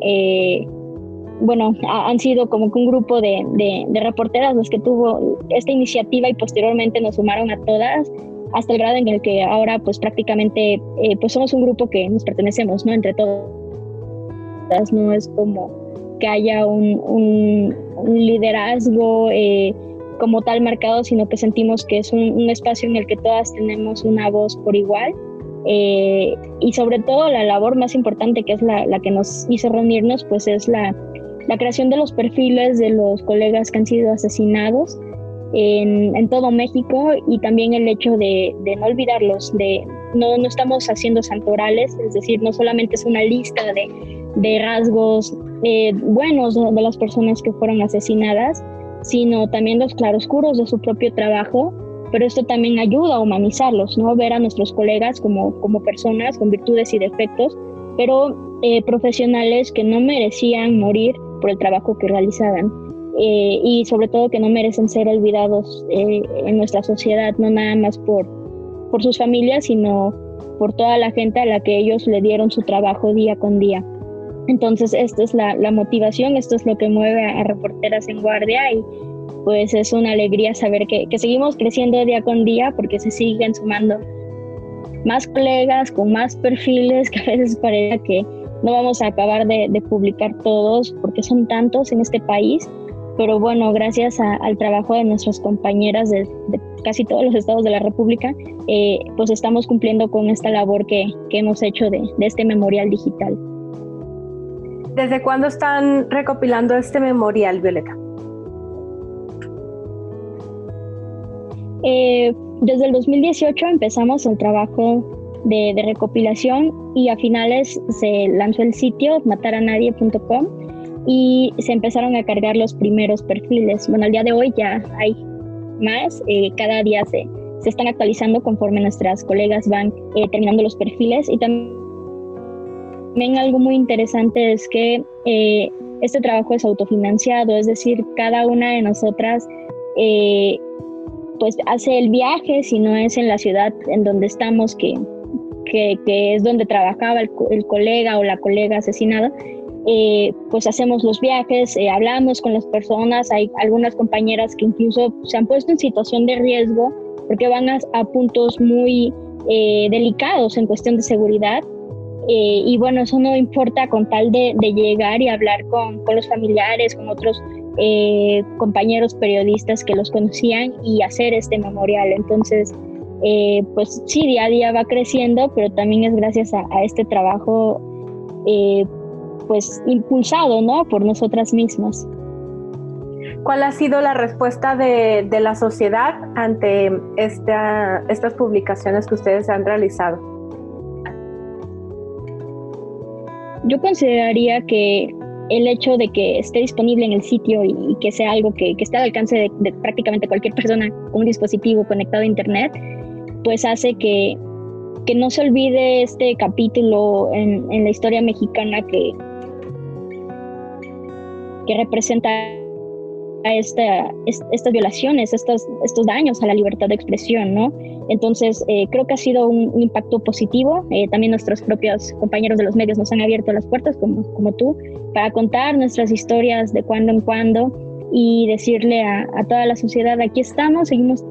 bueno, han sido como que un grupo de, de, reporteras los que tuvo esta iniciativa y posteriormente nos sumaron a todas hasta el grado en el que ahora pues prácticamente pues somos un grupo que nos pertenecemos, ¿no? Entre todas, no es como que haya un, un, liderazgo como tal marcado, sino que sentimos que es un, espacio en el que todas tenemos una voz por igual. Eh, y sobre todo la labor más importante que es la, la que nos hizo reunirnos, pues es la, la, creación de los perfiles de los colegas que han sido asesinados en, todo México y también el hecho de, no olvidarlos, de no, no, estamos haciendo santorales, es decir, no solamente es una lista de, de rasgos eh, buenos de las personas que fueron asesinadas, sino también los claroscuros de su propio trabajo, pero esto también ayuda a humanizarlos, ¿no? Ver a nuestros colegas como, como personas con virtudes y defectos, pero eh, profesionales que no merecían morir por el trabajo que realizaban. Eh, y sobre todo que no merecen ser olvidados eh, en nuestra sociedad, no nada más por, por sus familias, sino por toda la gente a la que ellos le dieron su trabajo día con día. Entonces, esta es la, motivación, esto es lo que mueve a, Reporteras en Guardia y pues es una alegría saber que, seguimos creciendo día con día porque se siguen sumando más colegas con más perfiles que a veces parece que no vamos a acabar de, publicar todos porque son tantos en este país, pero bueno, gracias al trabajo de nuestras compañeras de, casi todos los estados de la República, eh, pues estamos cumpliendo con esta labor que, hemos hecho de este memorial digital. ¿Desde cuándo están recopilando este memorial, Violeta? Eh, desde el 2018 empezamos el trabajo de, recopilación y a finales se lanzó el sitio mataranadie.com y se empezaron a cargar los primeros perfiles. Bueno, al día de hoy ya hay más, eh, cada día se, se están actualizando conforme nuestras colegas van eh, terminando los perfiles y también algo muy interesante es que eh, este trabajo es autofinanciado, es decir, cada una de nosotras pues hace el viaje, si no es en la ciudad en donde estamos, que, que, es donde trabajaba el, colega o la colega asesinada, eh, pues hacemos los viajes, hablamos con las personas, hay algunas compañeras que incluso se han puesto en situación de riesgo porque van a, a puntos muy delicados en cuestión de seguridad eh, y bueno, eso no importa con tal de, llegar y hablar con, con, los familiares, con otros eh, compañeros periodistas que los conocían y hacer este memorial. Entonces, eh, pues sí, día a día va creciendo, pero también es gracias a, este trabajo pues impulsado, ¿no? Por nosotras mismas. ¿Cuál ha sido la respuesta de, de la sociedad ante esta, estas publicaciones que ustedes han realizado? yo consideraría que el hecho de que esté disponible en el sitio y, que sea algo que, esté al alcance de, prácticamente cualquier persona con un dispositivo conectado a Internet, pues hace que, que no se olvide este capítulo en, en la historia mexicana que, que representa esta, estas violaciones, estos, estos daños a la libertad de expresión, ¿no? Entonces, eh, creo que ha sido un, impacto positivo. Eh, también nuestros propios compañeros de los medios nos han abierto las puertas, como, como tú, para contar nuestras historias de cuando en cuando y decirle a, a toda la sociedad, aquí estamos, seguimos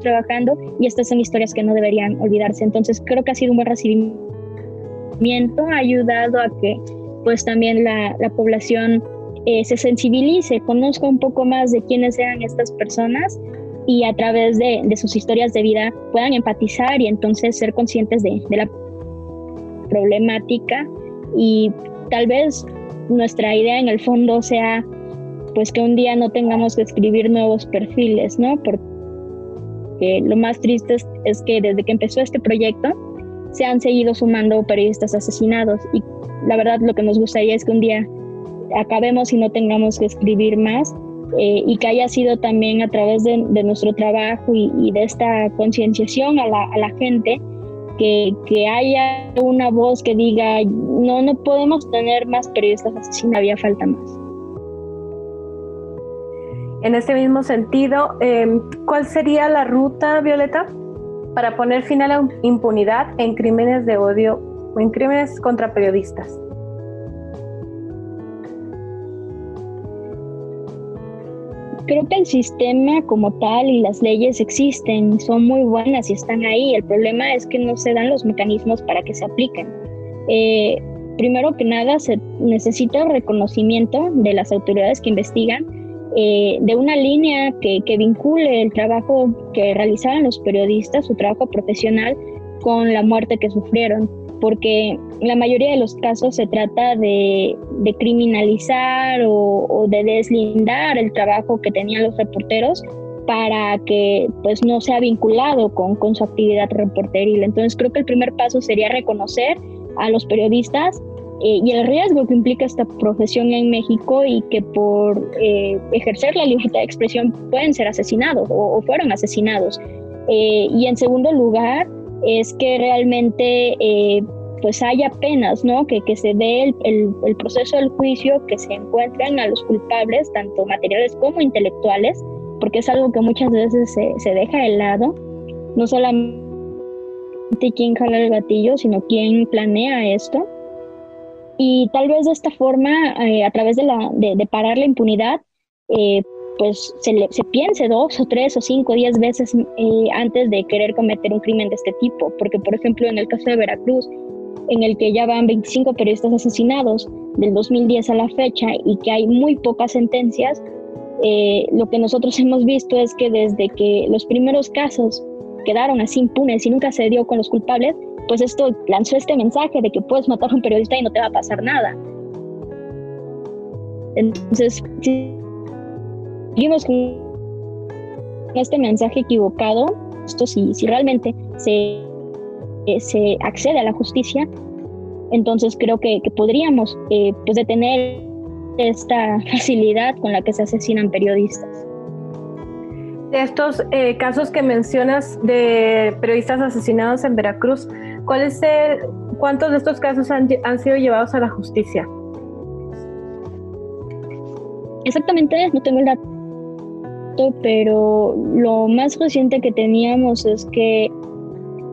trabajando y estas son historias que no deberían olvidarse. Entonces, creo que ha sido un buen recibimiento, ha ayudado a que pues también la, la población eh, se sensibilice, conozca un poco más de quiénes sean estas personas y a través de, sus historias de vida puedan empatizar y entonces ser conscientes de, la problemática y tal vez nuestra idea en el fondo sea pues que un día no tengamos que escribir nuevos perfiles, ¿no? Porque lo más triste es, que desde que empezó este proyecto se han seguido sumando periodistas asesinados y la verdad lo que nos gustaría es que un día acabemos y no tengamos que escribir más eh, y que haya sido también a través de, nuestro trabajo y, de esta concienciación a la, a la gente que, que, haya una voz que diga no, no podemos tener más periodistas asesinos, había falta más. En este mismo sentido, em, ¿cuál sería la ruta, Violeta, para poner fin a la impunidad en crímenes de odio o en crímenes contra periodistas? Creo que el sistema como tal y las leyes existen, son muy buenas y están ahí. El problema es que no se dan los mecanismos para que se apliquen. Eh, primero que nada, se necesita reconocimiento de las autoridades que investigan eh, de una línea que, vincule el trabajo que realizaban los periodistas, su trabajo profesional, con la muerte que sufrieron, porque la mayoría de los casos se trata de, criminalizar o, de deslindar el trabajo que tenían los reporteros para que pues no sea vinculado con, con su actividad reporteril. Entonces creo que el primer paso sería reconocer a los periodistas eh, y el riesgo que implica esta profesión en México y que por eh, ejercer la libertad de expresión pueden ser asesinados o, fueron asesinados. Eh, y en segundo lugar, es que realmente pues haya penas, ¿no? Que, que se dé el, el, proceso del juicio, que se encuentren a los culpables, tanto materiales como intelectuales, porque es algo que muchas veces se, se deja de lado, no solamente quién jala el gatillo, sino quién planea esto y tal vez de esta forma, eh, a través de, la, de, parar la impunidad, eh, pues se, se, piense dos o tres o cinco o diez veces eh, antes de querer cometer un crimen de este tipo. Porque, por ejemplo, en el caso de Veracruz, en el que ya van 25 periodistas asesinados del 2010 a la fecha y que hay muy pocas sentencias, lo que nosotros hemos visto es que desde que los primeros casos quedaron así impunes y nunca se dio con los culpables, pues esto lanzó este mensaje de que puedes matar a un periodista y no te va a pasar nada. Entonces, seguimos con este mensaje equivocado, esto si, si realmente se, eh, se accede a la justicia, entonces creo que, podríamos eh, pues detener esta facilidad con la que se asesinan periodistas. Estos eh, casos que mencionas de periodistas asesinados en Veracruz, ¿cuál ¿cuántos de estos casos han, sido llevados a la justicia? Exactamente, no tengo el dato, pero lo más reciente que teníamos es que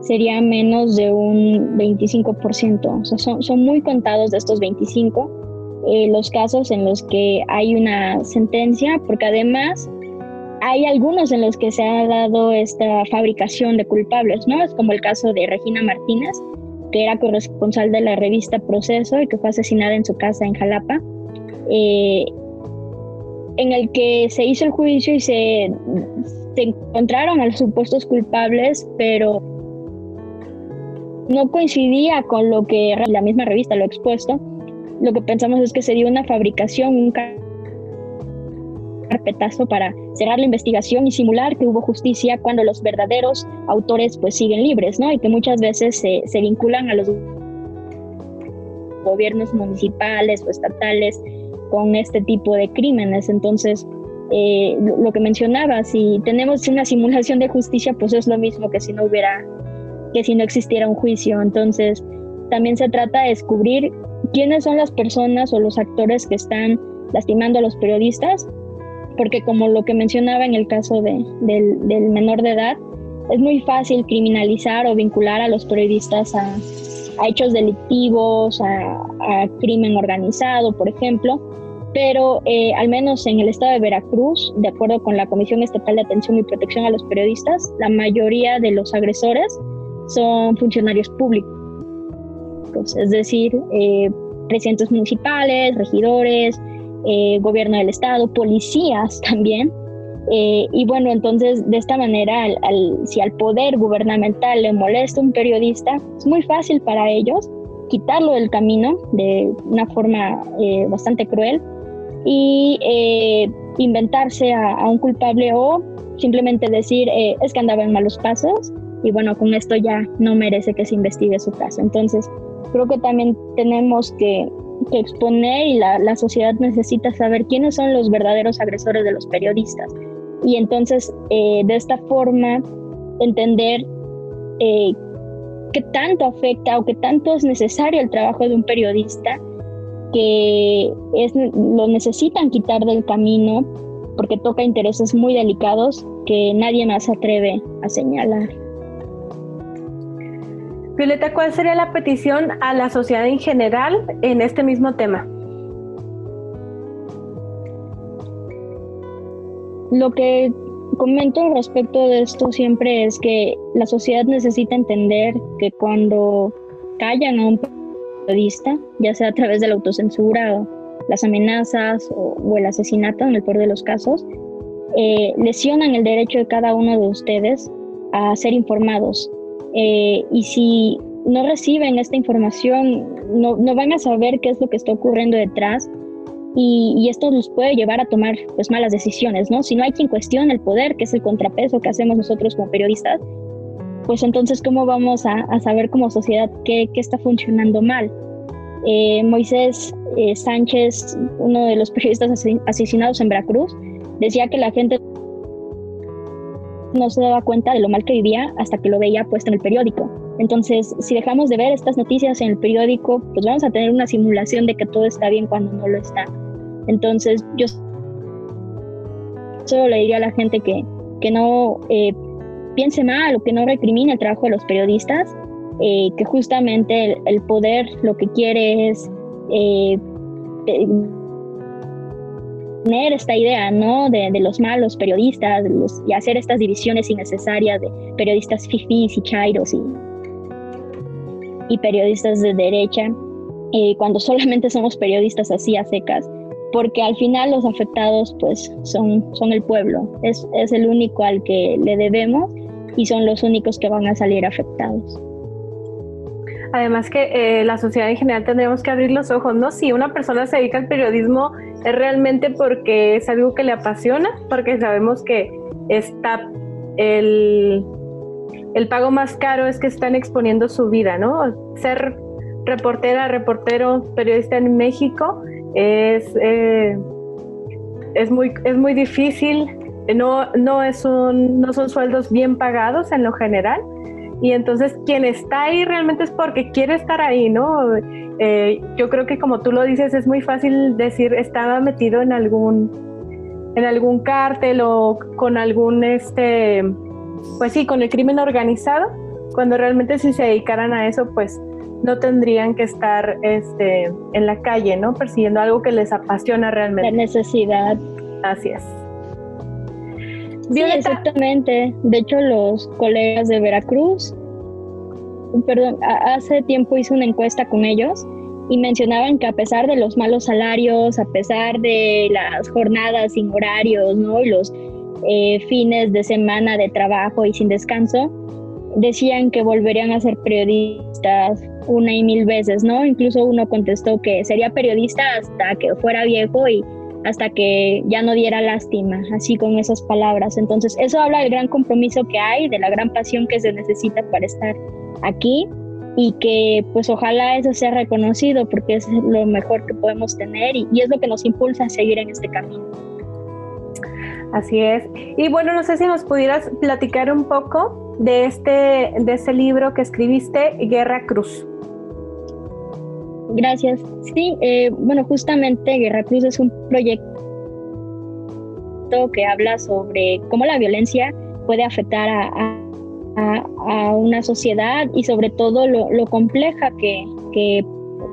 sería menos de un 25%. O sea, son, son muy contados de estos 25 eh, los casos en los que hay una sentencia, porque además hay algunos en los que se ha dado esta fabricación de culpables, ¿no? Es como el caso de Regina Martínez, que era corresponsal de la revista Proceso y que fue asesinada en su casa en Jalapa, eh, en el que se hizo el juicio y se, encontraron a los supuestos culpables, pero no coincidía con lo que la misma revista lo ha expuesto. Lo que pensamos es que se dio una fabricación, un carpetazo para cerrar la investigación y simular que hubo justicia cuando los verdaderos autores pues siguen libres, ¿no? Y que muchas veces se, se vinculan a los gobiernos municipales o estatales con este tipo de crímenes. Entonces, eh, lo, que mencionaba, si tenemos una simulación de justicia, pues es lo mismo que si no hubiera, que si no existiera un juicio. Entonces, también se trata de descubrir quiénes son las personas o los actores que están lastimando a los periodistas porque como lo que mencionaba en el caso de, del, menor de edad, es muy fácil criminalizar o vincular a los periodistas a, hechos delictivos, a, crimen organizado, por ejemplo, pero eh, al menos en el estado de Veracruz, de acuerdo con la Comisión Estatal de Atención y Protección a los Periodistas, la mayoría de los agresores son funcionarios públicos, es decir, eh, presidentes municipales, regidores, eh, gobierno del estado, policías también. Eh, y bueno, entonces de esta manera, si al poder gubernamental le molesta un periodista, es muy fácil para ellos quitarlo del camino de una forma eh, bastante cruel y eh, inventarse a, un culpable o simplemente decir es que andaba en malos pasos y bueno, con esto ya no merece que se investigue su caso. Entonces, creo que también tenemos que, exponer y la, la, sociedad necesita saber quiénes son los verdaderos agresores de los periodistas. Y entonces, eh, de esta forma, entender eh, qué tanto afecta o qué tanto es necesario el trabajo de un periodista que es, lo necesitan quitar del camino porque toca intereses muy delicados que nadie más atreve a señalar. Violeta, ¿cuál sería la petición a la sociedad en general en este mismo tema? Lo que comento respecto de esto siempre es que la sociedad necesita entender que cuando callan a un periodista, ya sea a través de la autocensura las amenazas o, el asesinato en el peor de los casos, eh, lesionan el derecho de cada uno de ustedes a ser informados eh, y si no reciben esta información, no, no, van a saber qué es lo que está ocurriendo detrás y, esto los puede llevar a tomar pues malas decisiones, ¿no? Si no hay quien cuestione el poder, que es el contrapeso que hacemos nosotros como periodistas, pues entonces cómo vamos a, a saber como sociedad qué, qué está funcionando mal. Eh, Moisés eh, Sánchez, uno de los periodistas asesinados en Veracruz, decía que la gente no se daba cuenta de lo mal que vivía hasta que lo veía puesto en el periódico. Entonces, si dejamos de ver estas noticias en el periódico, pues vamos a tener una simulación de que todo está bien cuando no lo está. Entonces, yo solo le diría a la gente que, que no eh, piense mal o que no recrimine el trabajo de los periodistas, eh, que justamente el, poder lo que quiere es eh, tener esta idea, ¿no? De, los malos periodistas y hacer estas divisiones innecesarias de periodistas fifís y chairos y, y periodistas de derecha, eh, cuando solamente somos periodistas así a secas, porque al final los afectados pues son, son el pueblo, es, es el único al que le debemos y son los únicos que van a salir afectados. Además que eh, la sociedad en general tendríamos que abrir los ojos, ¿no? Si una persona se dedica al periodismo es realmente porque es algo que le apasiona, porque sabemos que está el, el pago más caro es que están exponiendo su vida, ¿no? Ser reportera, reportero, periodista en México es, eh, es, muy, es muy difícil, no, no, es un, no son sueldos bien pagados en lo general y entonces quien está ahí realmente es porque quiere estar ahí, ¿no? Eh, yo creo que como tú lo dices, es muy fácil decir estaba metido en algún, en algún cártel o con algún, este, pues sí, con el crimen organizado, cuando realmente si se dedicaran a eso, pues no tendrían que estar este, en la calle, ¿no? Persiguiendo algo que les apasiona realmente. La necesidad. Así es. Sí, exactamente. De hecho, los colegas de Veracruz, perdón, hace tiempo hice una encuesta con ellos y mencionaban que a pesar de los malos salarios, a pesar de las jornadas sin horarios, ¿no? Y los eh, fines de semana de trabajo y sin descanso, decían que volverían a ser periodistas una y mil veces, ¿no? Incluso uno contestó que sería periodista hasta que fuera viejo y hasta que ya no diera lástima, así con esas palabras. Entonces, eso habla del gran compromiso que hay, de la gran pasión que se necesita para estar aquí y que pues ojalá eso sea reconocido porque es lo mejor que podemos tener y, es lo que nos impulsa a seguir en este camino. Así es. Y bueno, no sé si nos pudieras platicar un poco de este, de ese libro que escribiste, Guerra Cruz. Gracias. Sí, eh, bueno, justamente Guerra Cruz es un proyecto que habla sobre cómo la violencia puede afectar a, una sociedad y sobre todo lo, compleja que,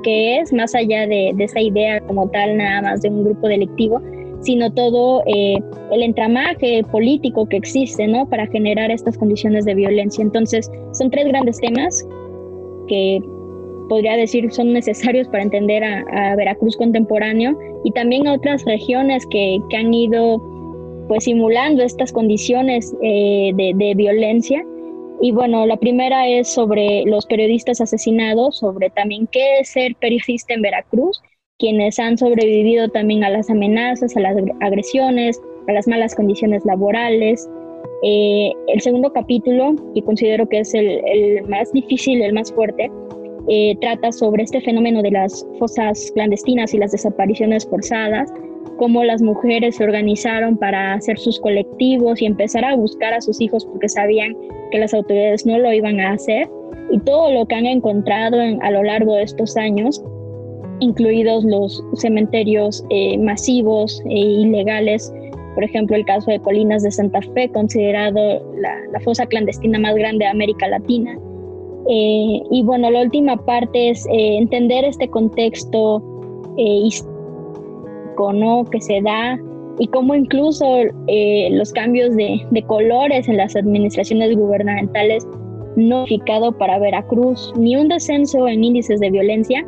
es, más allá de, esa idea como tal nada más de un grupo delictivo, sino todo eh, el entramaje político que existe ¿no? para generar estas condiciones de violencia. Entonces, son tres grandes temas que podría decir son necesarios para entender a, Veracruz contemporáneo y también a otras regiones que, que han ido pues simulando estas condiciones eh, de, de, violencia. Y bueno, la primera es sobre los periodistas asesinados, sobre también qué es ser periodista en Veracruz quienes han sobrevivido también a las amenazas, a las agresiones, a las malas condiciones laborales. Eh, el segundo capítulo, que considero que es el, más difícil, el más fuerte, eh, trata sobre este fenómeno de las fosas clandestinas y las desapariciones forzadas, cómo las mujeres se organizaron para hacer sus colectivos y empezar a buscar a sus hijos porque sabían que las autoridades no lo iban a hacer y todo lo que han encontrado a lo largo de estos años, incluidos los cementerios eh, masivos e ilegales, por ejemplo el caso de Colinas de Santa Fe, considerado la, fosa clandestina más grande de América Latina. Eh, y bueno, la última parte es eh, entender este contexto histórico ¿no? que se da y cómo incluso los cambios de, de colores en las administraciones gubernamentales no para Veracruz ni un descenso en índices de violencia,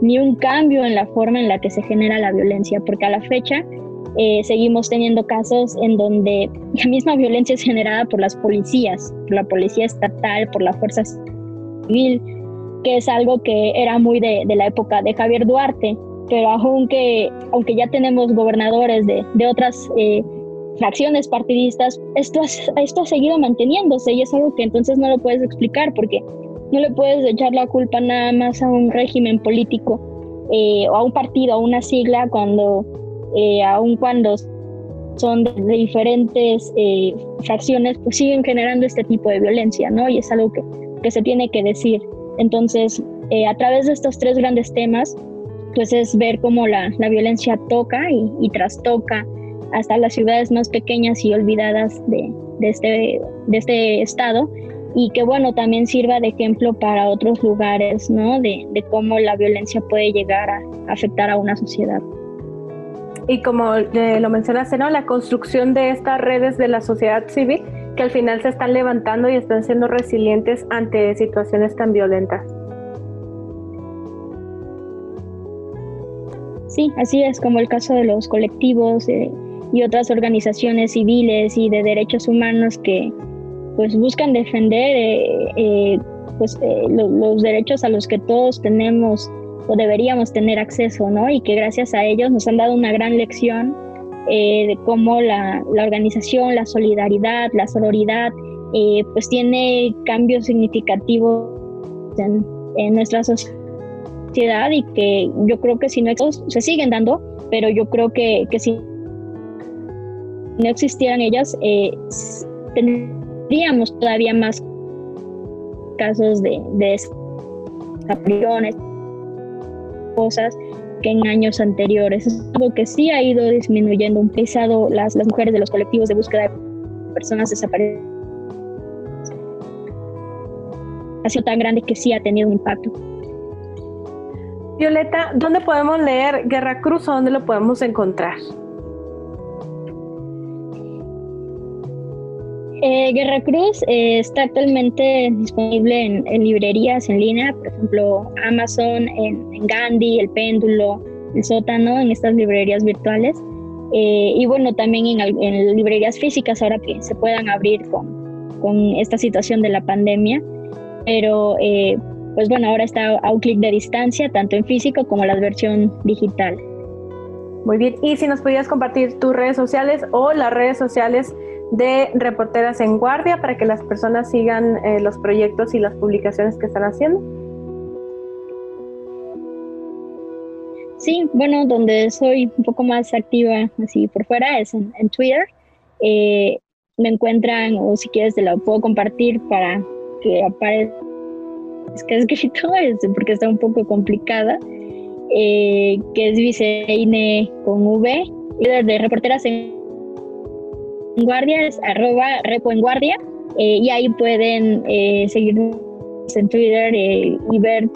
ni un cambio en la forma en la que se genera la violencia, porque a la fecha eh, seguimos teniendo casos en donde la misma violencia es generada por las policías, por la policía estatal, por la fuerza civil, que es algo que era muy de, la época de Javier Duarte, pero aunque, aunque ya tenemos gobernadores de, de otras eh, fracciones partidistas, esto, esto ha seguido manteniéndose y es algo que entonces no lo puedes explicar porque no le puedes echar la culpa nada más a un régimen político eh, o a un partido, a una sigla, cuando, eh, aun cuando son de, diferentes eh, fracciones, pues siguen generando este tipo de violencia, ¿no? Y es algo que, que se tiene que decir. Entonces, eh, a través de estos tres grandes temas, pues es ver cómo la, la violencia toca y, y trastoca hasta las ciudades más pequeñas y olvidadas de, este, de este estado y que bueno, también sirva de ejemplo para otros lugares, ¿no? De, cómo la violencia puede llegar a afectar a una sociedad. Y como lo mencionaste, ¿no? La construcción de estas redes de la sociedad civil que al final se están levantando y están siendo resilientes ante situaciones tan violentas. Sí, así es como el caso de los colectivos, eh, y otras organizaciones civiles y de derechos humanos que pues buscan defender eh, eh, pues, eh, los derechos a los que todos tenemos o deberíamos tener acceso, ¿no? Y que gracias a ellos nos han dado una gran lección de cómo la, la, organización, la solidaridad, la sororidad, pues tiene cambios significativos en, en, nuestra sociedad y que yo creo que si no se siguen dando, pero yo creo que, que si no existieran ellas, eh, tendríamos todavía más casos de, de desapariciones, cosas que en años anteriores. Es algo que sí ha ido disminuyendo un pesado las, las mujeres de los colectivos de búsqueda de personas desaparecidas. Ha sido tan grande que sí ha tenido un impacto. Violeta, ¿dónde podemos leer Guerra Cruz o dónde lo podemos encontrar? Eh, Guerra Cruz eh, está actualmente disponible en, librerías en línea, por ejemplo, Amazon, en, Gandhi, El Péndulo, El Sótano, en estas librerías virtuales. Eh, y bueno, también en, librerías físicas ahora que se puedan abrir con, con esta situación de la pandemia. Pero pues bueno, ahora está a un clic de distancia, tanto en físico como la versión digital. Muy bien, y si nos pudieras compartir tus redes sociales o las redes sociales de Reporteras en Guardia para que las personas sigan eh, los proyectos y las publicaciones que están haciendo. Sí, bueno, donde soy un poco más activa así por fuera es en, Twitter. Eh, me encuentran, o si quieres te lo puedo compartir para que aparezca escrito, porque está un poco complicada, eh, que es Viceine con V, líder de Reporteras en guardia es arroba repo en guardia eh, y ahí pueden eh, seguirnos en Twitter eh, y ver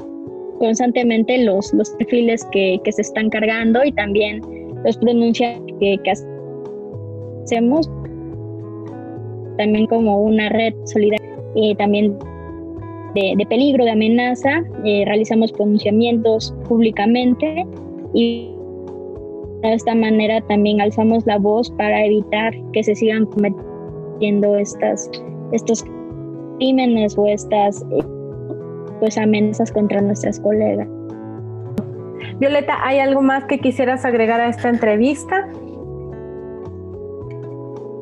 constantemente los, los perfiles que, que, se están cargando y también los denuncias que, hacemos. También como una red solidaria también de, de, peligro, de amenaza, realizamos pronunciamientos públicamente y de esta manera también alzamos la voz para evitar que se sigan cometiendo estas, estos crímenes o estas pues amenazas contra nuestras colegas. Violeta, ¿hay algo más que quisieras agregar a esta entrevista?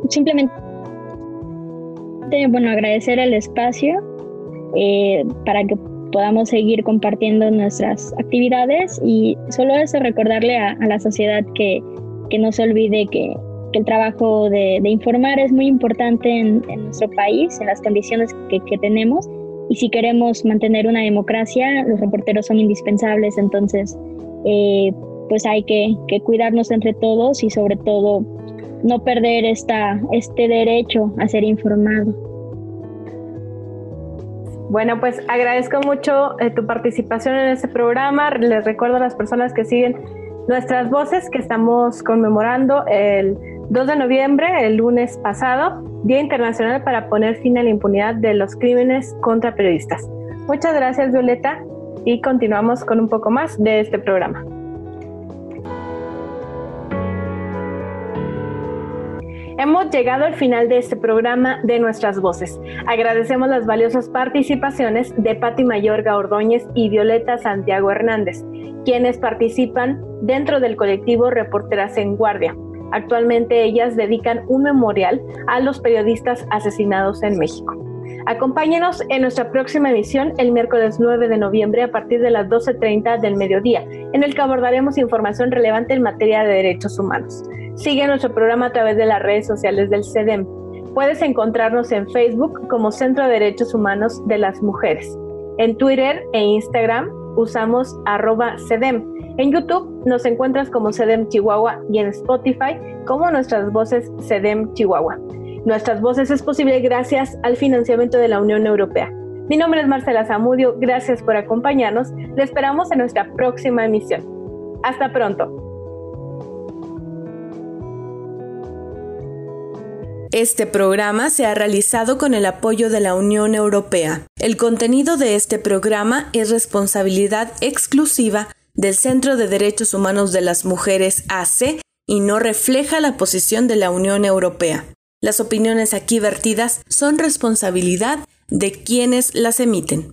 Simplemente, bueno, agradecer el espacio eh, para que podamos seguir compartiendo nuestras actividades y solo eso recordarle a, la sociedad que, que, no se olvide que, que el trabajo de, de, informar es muy importante en, en, nuestro país, en las condiciones que, que tenemos y si queremos mantener una democracia, los reporteros son indispensables, entonces eh, pues hay que, que, cuidarnos entre todos y sobre todo no perder esta, este derecho a ser informado. Bueno, pues agradezco mucho eh, tu participación en este programa. Les recuerdo a las personas que siguen nuestras voces que estamos conmemorando el 2 de noviembre, el lunes pasado, Día Internacional para poner fin a la impunidad de los crímenes contra periodistas. Muchas gracias, Violeta, y continuamos con un poco más de este programa. Hemos llegado al final de este programa de Nuestras Voces. Agradecemos las valiosas participaciones de Patti Mayorga Ordóñez y Violeta Santiago Hernández, quienes participan dentro del colectivo Reporteras en Guardia. Actualmente ellas dedican un memorial a los periodistas asesinados en México. Acompáñenos en nuestra próxima emisión el miércoles 9 de noviembre a partir de las 12.30 del mediodía, en el que abordaremos información relevante en materia de derechos humanos. Sigue nuestro programa a través de las redes sociales del CEDEM. Puedes encontrarnos en Facebook como Centro de Derechos Humanos de las Mujeres. En Twitter e Instagram usamos arroba CEDEM. En YouTube nos encuentras como CEDEM Chihuahua y en Spotify como nuestras voces CEDEM Chihuahua. Nuestras voces es posible gracias al financiamiento de la Unión Europea. Mi nombre es Marcela Zamudio, gracias por acompañarnos. Le esperamos en nuestra próxima emisión. Hasta pronto. Este programa se ha realizado con el apoyo de la Unión Europea. El contenido de este programa es responsabilidad exclusiva del Centro de Derechos Humanos de las Mujeres AC y no refleja la posición de la Unión Europea. Las opiniones aquí vertidas son responsabilidad de quienes las emiten.